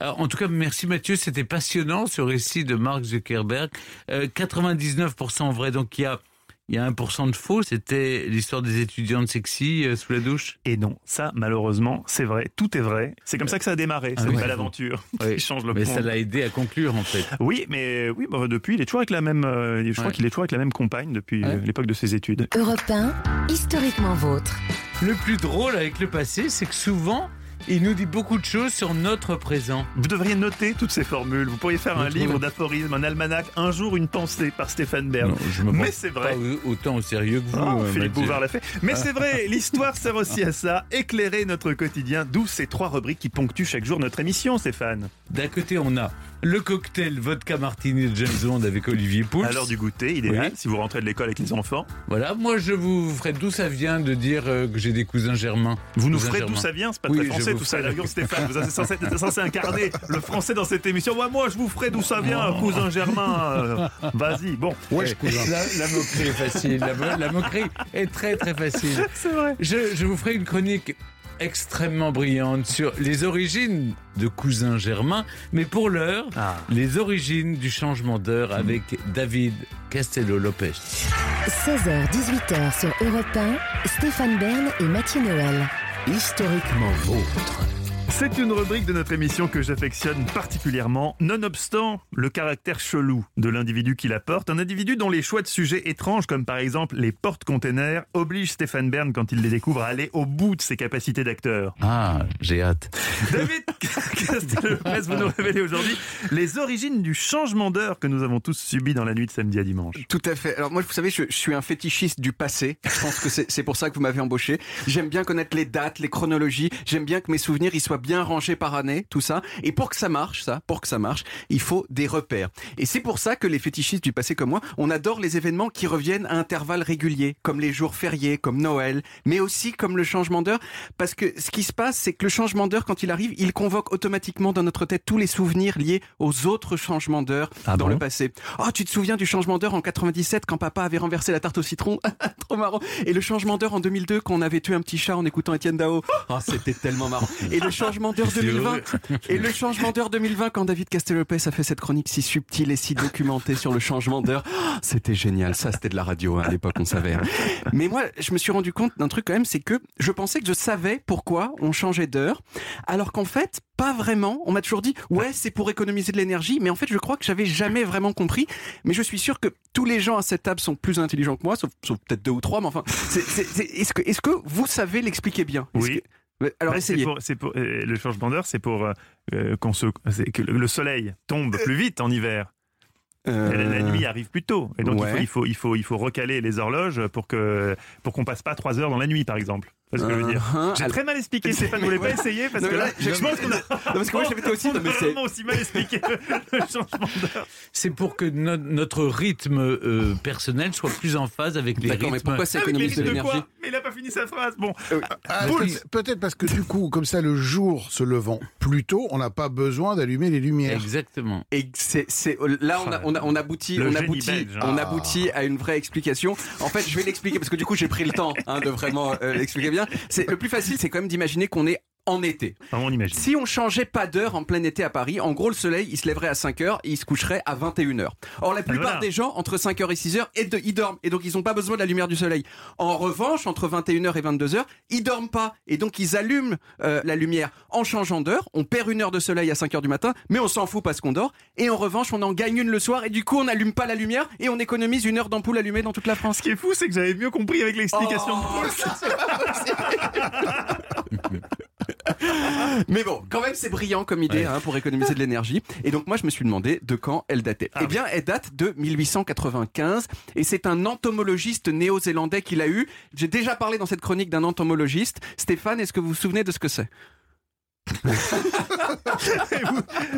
En tout cas, merci Mathieu, c'était passionnant ce récit de Mark Zuckerberg. Euh, 99% vrai, donc il y a, il y a 1% de faux. C'était l'histoire des étudiantes sexy euh, sous la douche? Et non, ça malheureusement, c'est vrai, tout est vrai. C'est comme ça que ça a démarré, Ah cette oui. belle aventure Oui. qui change le Mais ça l'a aidé à conclure en fait. Oui, mais oui, bah, depuis, il est toujours avec la même. euh, je crois qu'il est toujours avec la même compagne depuis Ouais. euh, l'époque de ses études. Europe 1, historiquement vôtre. Le plus drôle avec le passé, c'est que souvent, il nous dit beaucoup de choses sur notre présent. Vous devriez noter toutes ces formules. Vous pourriez faire un livre d'aphorismes, un almanach, un jour une pensée par Stéphane Bern. Non, je me Mais c'est vrai. pas au- autant au sérieux que vous. Euh, Philippe. Bouvard l'a fait. Mais c'est vrai, *laughs* l'histoire sert aussi à ça, éclairer notre quotidien, d'où ces trois rubriques qui ponctuent chaque jour notre émission, Stéphane. D'un côté, on a le cocktail vodka martini de James Bond avec Olivier Pouls. À l'heure du goûter, idéal, Oui. si vous rentrez de l'école avec les enfants. Voilà, moi je vous ferai d'où ça vient de dire euh, que j'ai des cousins germains. Vous nous Cousins ferez d'où ça vient, c'est pas Oui, très français tout ça. ferai- La rigueur, Stéphane, vous êtes censé, êtes censé incarner le français dans cette émission. Ouais, moi, je vous ferai d'où ça vient, cousin Germain. euh, Vas-y, bon. Eh, la, la moquerie est facile. La, mo- la moquerie est très très facile. *laughs* C'est vrai. Je, je vous ferai une chronique extrêmement brillante sur les origines de cousin germain, mais pour l'heure, Ah. les origines du changement d'heure avec David Castello-Lopez. 16h, 18h sur Europe 1, Stéphane Bern et Mathieu Noël. Historiquement vôtre. C'est une rubrique de notre émission que j'affectionne particulièrement, nonobstant le caractère chelou de l'individu qui la porte. Un individu dont les choix de sujets étranges, comme par exemple les portes-containers, obligent Stéphane Bern, quand il les découvre, à aller au bout de ses capacités d'acteur. Ah, j'ai hâte. David *laughs* Castelopez, vous nous révélez aujourd'hui les origines du changement d'heure que nous avons tous subi dans la nuit de samedi à dimanche. Tout à fait. Alors moi, vous savez, je, je suis un fétichiste du passé. Je pense que c'est pour ça que vous m'avez embauché. J'aime bien connaître les dates, les chronologies. J'aime bien que mes souvenirs ils soient soit bien rangé par année, tout ça. Et pour que ça marche, ça, pour que ça marche, il faut des repères. Et c'est pour ça que les fétichistes du passé comme moi, on adore les événements qui reviennent à intervalles réguliers, comme les jours fériés, comme Noël, mais aussi comme le changement d'heure. Parce que ce qui se passe, c'est que le changement d'heure, quand il arrive, il convoque automatiquement dans notre tête tous les souvenirs liés aux autres changements d'heure Ah dans bon le passé. Oh, tu te souviens du changement d'heure en 97 quand papa avait renversé la tarte au citron? *laughs* Trop marrant. Et le changement d'heure en 2002 quand on avait tué un petit chat en écoutant Étienne Dao. Oh, c'était tellement marrant. Et le changement d'heure C'est 2020. heureux. Et le changement d'heure 2020 quand David Castelopez a fait cette chronique si subtile et si documentée sur le changement d'heure. Oh, C'était génial. Ça, c'était de la radio hein, à l'époque, on savait. hein. Mais moi, je me suis rendu compte d'un truc quand même, c'est que je pensais que je savais pourquoi on changeait d'heure, alors qu'en fait, pas vraiment. On m'a toujours dit, ouais, c'est pour économiser de l'énergie, mais en fait, je crois que j'avais jamais vraiment compris. Mais je suis sûr que tous les gens à cette table sont plus intelligents que moi, sauf, sauf peut-être deux ou trois, mais enfin, est-ce que, vous savez l'expliquer bien? Oui. que- Alors Bah, c'est essayez. pour- c'est pour- euh, le changement d'heure, c'est pour euh, euh, qu'on se, que le le soleil tombe plus vite en hiver. Euh, La, la nuit arrive plus tôt. Et donc ouais. il, faut, il, faut, il, faut, il faut recaler les horloges pour que pour qu'on passe pas trois heures dans la nuit, par exemple. C'est ce que je veux dire. Uh-huh. J'ai très mal expliqué, Stéphane. Vous voulez pas essayer Parce Non, que là, je pense qu'on a. Non, parce que moi, j'avais été aussi, non, mais c'est- aussi mal expliqué le, changement d'heure. C'est pour que no- notre rythme euh, personnel soit plus en phase avec les D'accord, rythmes. mais pourquoi ça économise de rythmes de l'énergie Mais il a pas fini sa phrase. Bon, Ah, Boule. peut- Peut-être parce que du coup, comme ça, le jour se levant plus tôt, on n'a pas besoin d'allumer les lumières. Exactement. Et c'est, là, on, a, on, a, on aboutit, Le on aboutit, belge, hein. on aboutit à une vraie explication. En fait, je vais l'expliquer parce que du coup, j'ai pris le temps hein, de vraiment euh, l'expliquer bien. Le plus facile, c'est quand même d'imaginer qu'on est en été. Enfin, on imagine. Si on changeait pas d'heure en plein été à Paris, en gros, le soleil, il se lèverait à 5 heures et il se coucherait à 21 heures. Or, la plupart voilà. des gens, entre 5 heures et 6 heures, et de- ils dorment. Et donc, ils n'ont pas besoin de la lumière du soleil. En revanche, entre 21 heures et 22 heures, ils dorment pas. Et donc, ils allument euh, la lumière en changeant d'heure. On perd une heure de soleil à 5 heures du matin, mais on s'en fout parce qu'on dort. Et en revanche, on en gagne une le soir. Et du coup, on n'allume pas la lumière et on économise une heure d'ampoule allumée dans toute la France. Ce qui est fou, c'est que j'avais mieux compris avec l'explication de Oh, *laughs* Paul. *laughs* Mais bon, quand même, c'est brillant comme idée hein, pour économiser de l'énergie. Et donc, moi, je me suis demandé de quand elle datait. Ah eh bien, elle date de 1895. Et c'est un entomologiste néo-zélandais qui l'a eu. J'ai déjà parlé dans cette chronique d'un entomologiste. Stéphane, est-ce que vous vous souvenez de ce que c'est? *laughs*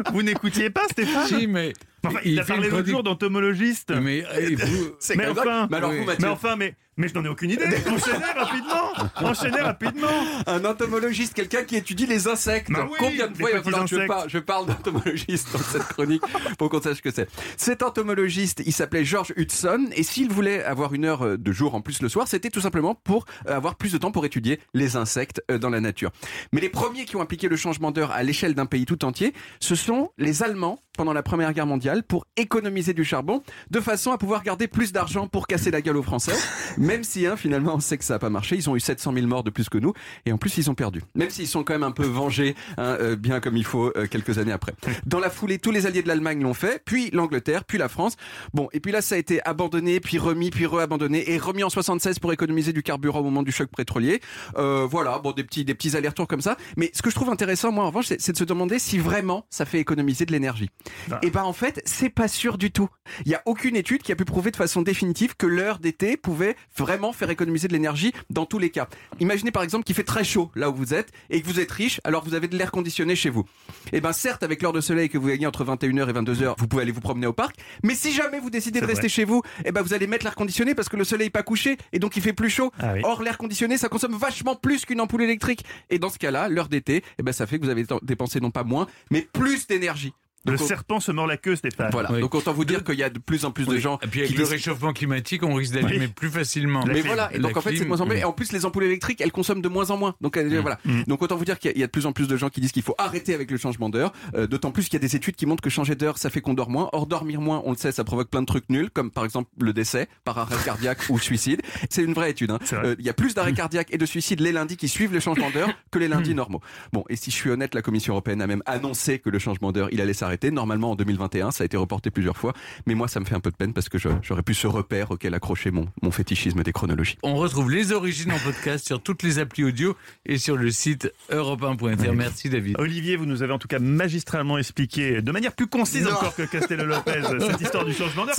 Vous vous n'écoutiez pas, Stéphane? Si, mais. Enfin, il, a parlé l'autre jour d'entomologiste. Mais, et vous- *laughs* Mais enfin. Mais alors, oui. vous, Mathieu Mais enfin, mais, mais je n'en ai aucune idée. *laughs* Enchaînez rapidement. Enchaînez rapidement. Un entomologiste, quelqu'un qui étudie les insectes. Bah oui, Combien de fois il va falloir que je parle, je parle d'entomologiste dans cette chronique pour qu'on sache ce que c'est. Cet entomologiste, il s'appelait George Hudson et s'il voulait avoir une heure euh, de jour en plus le soir, c'était tout simplement pour euh, avoir plus de temps pour étudier les insectes euh, dans la nature. Mais les premiers qui ont appliqué le changement d'heure à l'échelle d'un pays tout entier, ce sont les Allemands pendant la Première Guerre mondiale pour économiser du charbon de façon à pouvoir garder plus d'argent pour casser la gueule aux Français. *laughs* Même si hein, finalement on sait que ça n'a pas marché, ils ont eu 700 000 morts de plus que nous et en plus ils ont perdu. Même s'ils sont quand même un peu vengés, hein, euh, bien comme il faut euh, quelques années après. *laughs* Dans la foulée, tous les alliés de l'Allemagne l'ont fait, puis l'Angleterre, puis la France. Bon, et puis là ça a été abandonné, puis remis, puis re-abandonné et remis en 76 pour économiser du carburant au moment du choc pétrolier. Euh, voilà, bon des petits des petits allers-retours comme ça. Mais ce que je trouve intéressant, moi en revanche, c'est c'est de se demander si vraiment ça fait économiser de l'énergie. Ah. Et ben en fait, c'est pas sûr du tout. Il y a aucune étude qui a pu prouver de façon définitive que l'heure d'été pouvait vraiment faire économiser de l'énergie dans tous les cas. Imaginez par exemple qu'il fait très chaud là où vous êtes et que vous êtes riche, alors vous avez de l'air conditionné chez vous. Et ben certes, avec l'heure de soleil que vous gagnez entre 21h et 22h, vous pouvez aller vous promener au parc, mais si jamais vous décidez de rester vrai. chez vous, et ben vous allez mettre l'air conditionné parce que le soleil n'est pas couché et donc il fait plus chaud. Ah oui. Or l'air conditionné, ça consomme vachement plus qu'une ampoule électrique. Et dans ce cas-là, l'heure d'été, eh ben ça fait que vous avez dépensé non pas moins, mais plus d'énergie. Le on- serpent se mord la queue, Stéphane. voilà. Oui. Donc autant vous dire qu'il y a de plus en plus de gens Et puis avec qui le disent- réchauffement climatique, on risque d'allumer Oui. plus facilement. La mais clim. voilà, et La donc en fait c'est de moins en moins. Et en plus les ampoules électriques, elles consomment de moins en moins. Donc euh, voilà. Mm. Donc autant vous dire qu'il y, a- il y a de plus en plus de gens qui disent qu'il faut arrêter avec le changement d'heure. Euh, D'autant plus qu'il y a des études qui montrent que changer d'heure, ça fait qu'on dort moins. Or dormir moins, on le sait, ça provoque plein de trucs nuls, comme par exemple le décès par arrêt cardiaque ou suicide. C'est une vraie étude. hein. Vrai. Euh, Il y a plus d'arrêts cardiaques et de suicides les lundis qui suivent le changement d'heure que les lundis normaux. Bon, et si je suis honnête, la Commission européenne a même annoncé que le changement d'heure, il allait s'arrêter arrêté. Normalement en 2021, ça a été reporté plusieurs fois. Mais moi, ça me fait un peu de peine parce que j'aurais pu ce repère auquel accrocher mon, mon fétichisme des chronologies. On retrouve les origines en podcast sur toutes les applis audio et sur le site europe1.fr. Merci David. Olivier, vous nous avez en tout cas magistralement expliqué de manière plus concise Non. encore que Castello Lopez *laughs* cette histoire du changement d'heure.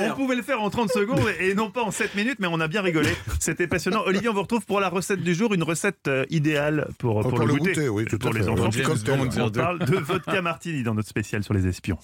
On pouvait le faire en 30 secondes et non pas en 7 minutes, mais on a bien rigolé. C'était passionnant. Olivier, on vous retrouve pour la recette du jour, une recette euh, idéale pour, pour, Pour le le goûter. goûter, oui, tout pour à les fait. enfants. On parle de vodka martini dans notre spécial sur les espions.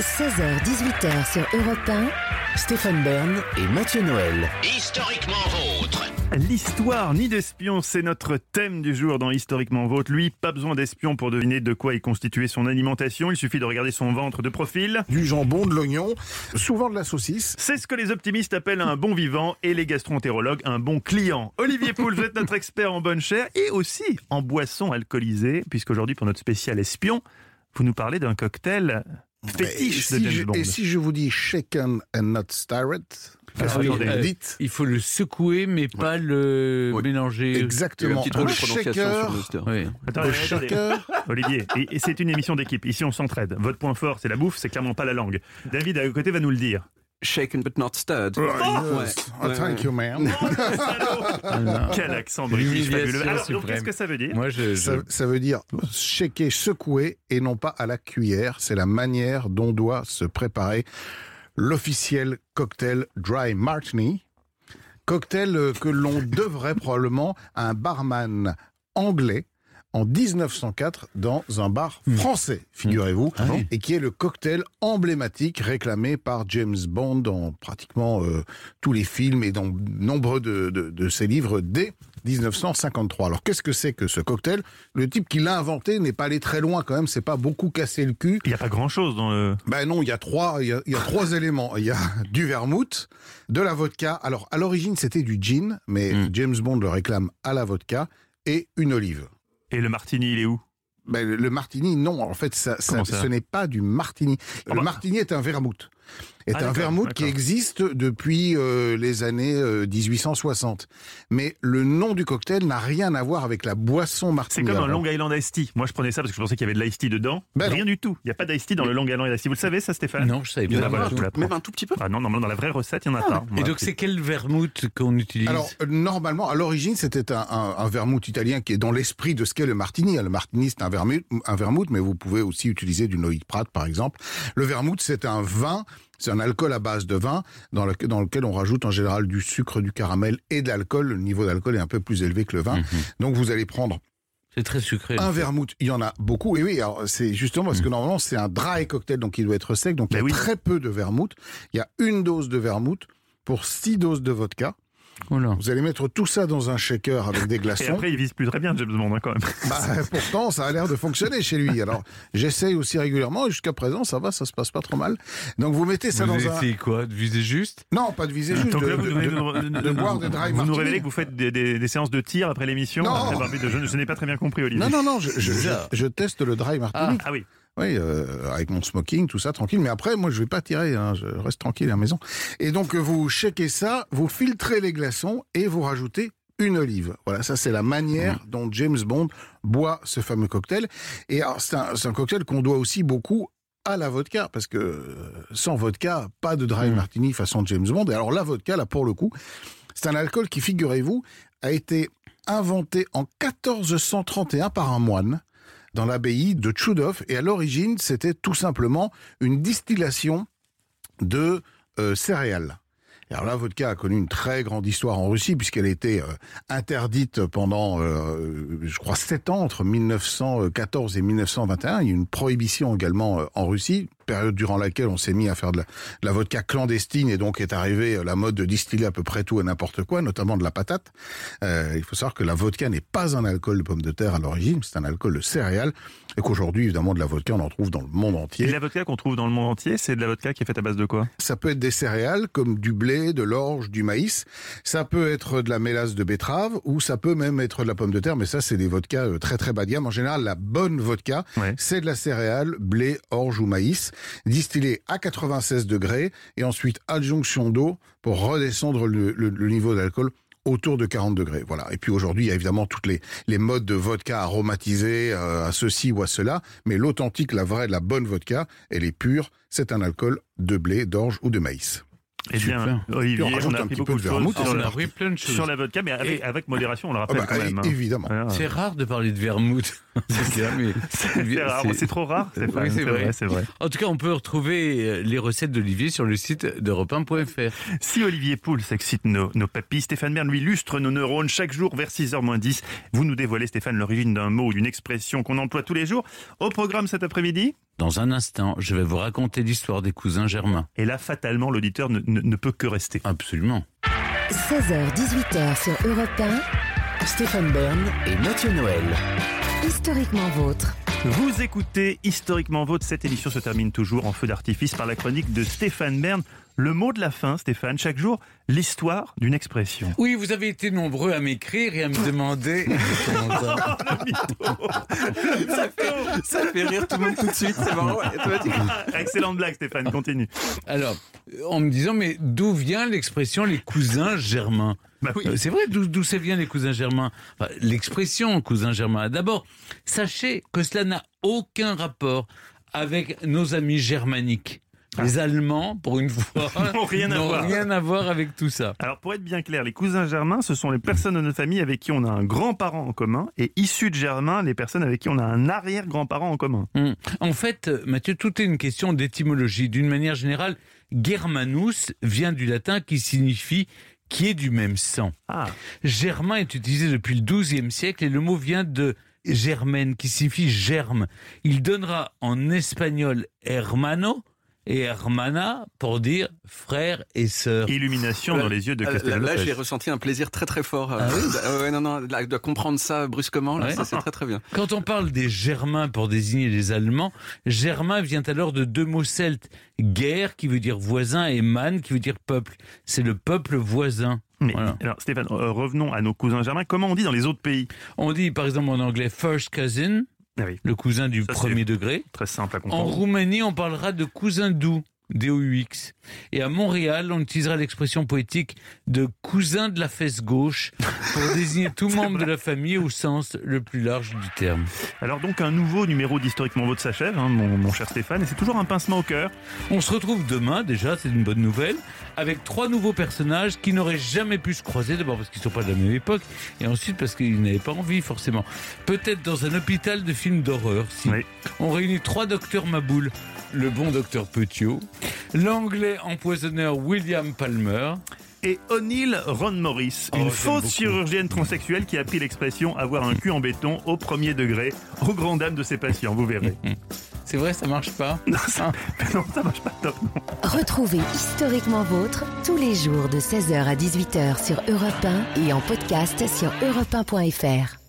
16h, 18h sur Europe 1. Stéphane Bern et Mathieu Noël. Historiquement vôtre. L'histoire ni d'espions, c'est notre thème du jour dans Historiquement Vôtre. Lui, pas besoin d'espions pour deviner de quoi est constituée son alimentation. Il suffit de regarder son ventre de profil. Du jambon, de l'oignon, souvent de la saucisse. C'est ce que les optimistes appellent un bon vivant et les gastroentérologues un bon client. Olivier Poul, vous êtes notre expert en bonne chair et aussi en boissons alcoolisées, puisqu'aujourd'hui, pour notre spécial espion, vous nous parlez d'un cocktail fétiche et, de si je, James Bond. et si je vous dis shaken and not stirred, Ah, dites Il faut le secouer, mais pas le Oui. mélanger. Exactement. petit truc de Un prononciation shaker, sur Monster. Oui. Attendez. shaker. Olivier, et, et c'est une émission d'équipe. Ici, on s'entraide. Votre point fort, c'est la bouffe, c'est clairement pas la langue. David, à côté, va nous le dire. Shaken but not stirred. Oh, Ouais. yes. Oh, thank you, man. *laughs* *laughs* Quel accent british fabuleux. Alors, donc, qu'est-ce que ça veut dire Moi, je, je- Ça, ça veut dire shaker, secouer et non pas à la cuillère. C'est la manière dont doit se préparer l'officiel cocktail Dry Martini. Cocktail euh, que l'on *laughs* devrait probablement à un barman anglais en 1904 dans un bar français, figurez-vous, Ah oui. et qui est le cocktail emblématique réclamé par James Bond dans pratiquement euh, tous les films et dans nombreux de, de- de ses livres dès 1953. Alors qu'est-ce que c'est que ce cocktail? Le type qui l'a inventé n'est pas allé très loin quand même, c'est pas beaucoup cassé le cul. Il n'y a pas grand-chose dans le... Ben non, il y a trois, il y a, il y a trois *laughs* éléments. Il y a du vermouth, de la vodka. Alors à l'origine c'était du gin, mais Hmm. James Bond le réclame à la vodka et une olive. Et le martini, il est où? Ben, le, le martini, non. En fait, ça, ça- Comment ça? ce n'est pas du martini. Ah le bah. martini est un vermouth. Est Ah, un vermouth qui existe depuis euh, les années euh, 1860. Mais le nom du cocktail n'a rien à voir avec la boisson C'est martini. comme un Long Island Iced Tea. Moi, je prenais ça parce que je pensais qu'il y avait de l'Iced Tea dedans. Ben non. Rien du tout. Il n'y a pas d'Iced Tea dans le Long Island Iced Tea. Vous le savez, ça, Stéphane Non, je savais Ah, pas. voilà. Même un tout petit peu. Ah non, normalement, dans la vraie recette, il n'y en a pas. Et donc, c'est quel vermouth qu'on utilise Alors, euh, normalement, à l'origine, c'était un, un, un vermouth italien qui est dans l'esprit de ce qu'est le martini. Le martini, c'est un vermouth, un vermouth, mais vous pouvez aussi utiliser du Noïd Prat, par exemple. Le vermouth, c'est un vin, c'est un alcool à base de vin, dans, le- dans lequel on rajoute en général du sucre, du caramel et de l'alcool. Le niveau d'alcool est un peu plus élevé que le vin. Mhm. Donc, vous allez prendre C'est très sucré. un vermouth. Il y en a beaucoup. Et oui, alors, c'est justement parce que normalement, c'est un dry cocktail, donc il doit être sec. Donc, il y a Ben oui. très peu de vermouth. Il y a une dose de vermouth pour six doses de vodka. Vous allez mettre tout ça dans un shaker avec des *laughs* Et glaçons. après, il vise plus très bien, James Bond, hein, quand même. Bah, pourtant, ça a l'air de fonctionner chez lui. Alors, j'essaye aussi régulièrement et jusqu'à présent, ça va, ça se passe pas trop mal. Donc, vous mettez ça Vous dans un. essayez quoi? De viser juste? Non, pas de viser juste, Donc de, là, vous de- de- nous- de boire des dry Vous nous martini. révélez que vous faites des, des- des séances de tir après l'émission Non. Après Je, je n'ai pas très bien compris, Olivier. Non, non, non, je, je- je- je teste le dry martini. Ah oui. Oui, euh, avec mon smoking, tout ça, tranquille. Mais après, moi, je vais pas tirer, hein, je reste tranquille à la maison. Et donc, euh, vous shakez ça, vous filtrez les glaçons et vous rajoutez une olive. Voilà, ça c'est la manière dont James Bond boit ce fameux cocktail. Et alors, c'est un, un cocktail qu'on doit aussi beaucoup à la vodka, parce que euh, sans vodka, pas de dry martini façon James Bond. Et alors la vodka, là, pour le coup, c'est un alcool qui, figurez-vous, a été inventé en 1431 par un moine dans l'abbaye de Tchoudov. Et à l'origine, c'était tout simplement une distillation de euh, céréales. Alors la vodka a connu une très grande histoire en Russie puisqu'elle été euh, interdite pendant, euh, je crois, sept ans entre 1914 et 1921. Il y a eu une prohibition également euh, en Russie, période durant laquelle on s'est mis à faire de la, vodka clandestine et donc est arrivée la mode de distiller à peu près tout et n'importe quoi, notamment de la patate. Euh, il faut savoir que la vodka n'est pas un alcool de pomme de terre à l'origine, c'est un alcool de céréales et qu'aujourd'hui, évidemment, de la vodka, on en trouve dans le monde Et entier. la vodka qu'on trouve dans le monde entier, c'est de la vodka qui est faite à base de quoi? Ça peut être des céréales comme du blé, de l'orge, du maïs. Ça peut être de la mélasse de betterave ou ça peut même être de la pomme de terre. Mais ça, c'est des vodkas euh, très très bas de gamme. En général, la bonne vodka, Ouais. c'est de la céréale, blé, orge ou maïs, distillée à 96 degrés et ensuite adjonction d'eau pour redescendre le, le- le niveau d'alcool autour de 40 degrés. Voilà. Et puis aujourd'hui, il y a évidemment toutes les, les modes de vodka aromatisés euh, à ceci ou à cela, mais l'authentique, la vraie, la bonne vodka, elle est pure, c'est un alcool de blé, d'orge ou de maïs. Eh bien. Olivier, on a appris beaucoup de de vermouth, choses et sur la, On a appris plein de choses. sur la vodka, mais avec, modération, on le Ah rappelle bah, quand même. hein. évidemment. C'est rare de parler de vermouth. *laughs* C'est *laughs* rare, trop rare. Oui, c'est vrai. c'est vrai. En tout cas, on peut retrouver euh, les recettes d'Olivier sur le site d'europe 1.fr. Si Olivier Pouls excite nos, nos papilles, Stéphane Bern lui illustre nos neurones chaque jour vers 6h10. Vous nous dévoilez, Stéphane, l'origine d'un mot ou d'une expression qu'on emploie tous les jours. Au programme cet après-midi, Dans un instant, je vais vous raconter l'histoire des cousins germains. et là, fatalement, l'auditeur ne, ne- ne peut que rester. Absolument. 16h-18h sur Europe 1, Stéphane Bern et Mathieu Noël. historiquement vôtre. Vous écoutez Historiquement Vôtre. Cette émission se termine toujours en feu d'artifice par la chronique de Stéphane Bern. Le mot de la fin, Stéphane, chaque jour, l'histoire d'une expression. Oui, vous avez été nombreux à m'écrire et à me *laughs* demander. *laughs* Ça fait, ça fait rire tout le monde tout de suite, c'est marrant. automatiquement. Excellente blague, Stéphane, continue. Alors, euh, en me disant, mais d'où vient l'expression les cousins germains? Bah oui. Euh, C'est vrai, d'où ça vient les cousins germains? Enfin, L'expression cousin germain. D'abord, sachez que cela n'a aucun rapport avec nos amis germaniques. Les Allemands, pour une fois, *laughs* N'ont rien à voir. rien à voir avec tout ça. Alors pour être bien clair, les cousins germains, ce sont les personnes de notre famille avec qui on a un grand-parent en commun, et issus de germain, les personnes avec qui on a un arrière-grand-parent en commun. Hum. En fait, Mathieu, tout est une question d'étymologie. D'une manière générale, Germanus vient du latin qui signifie qui est du même sang. Ah, Germain est utilisé depuis le XIIe siècle et le mot vient de germen qui signifie germe. Il donnera en espagnol hermano et hermana pour dire frère et sœur. illumination dans les yeux de Euh, Castel Là, j'ai ressenti un plaisir très très fort. euh, de, ouais, non, non, là, de comprendre ça brusquement, là, Ouais. ça c'est très très bien. Quand on parle des Germains pour désigner les Allemands, Germain vient alors de deux mots celtes. Guerre qui veut dire voisin et man qui veut dire peuple. C'est le peuple voisin. Mais, Voilà. alors Stéphane, euh, revenons à nos cousins germains. Comment on dit dans les autres pays? On dit par exemple en anglais first cousin, Ah oui, le cousin du Ça, premier degré. très simple à En comprendre. Roumanie, on parlera de cousin doux, D-O-U-X. Et à Montréal, on utilisera l'expression poétique de cousin de la fesse gauche pour *laughs* désigner tout membre de la famille au sens le plus large du terme. Alors donc un nouveau numéro d'Historiquement Votre s'achève, hein, mon, mon cher Stéphane, et c'est toujours un pincement au cœur. On se retrouve demain, déjà, c'est une bonne nouvelle, avec trois nouveaux personnages qui n'auraient jamais pu se croiser, d'abord parce qu'ils ne sont pas de la même époque, et ensuite parce qu'ils n'avaient pas envie, forcément. Peut-être dans un hôpital de films d'horreur, si. Oui. On réunit trois docteurs Maboul. Le bon docteur Petiot, l'anglais empoisonneur William Palmer, Et O'Neill Ron Morris, Oh, une j'aime fausse beaucoup. chirurgienne transsexuelle qui a pris l'expression avoir un cul en béton au premier degré, aux grandes dames de ses patients, vous verrez. *laughs* c'est vrai, ça marche pas *laughs* non, ça, *laughs* non, ça marche pas top. non. Retrouvez historiquement vôtre tous les jours de 16h à 18h sur Europe 1 et en podcast sur europe1.fr.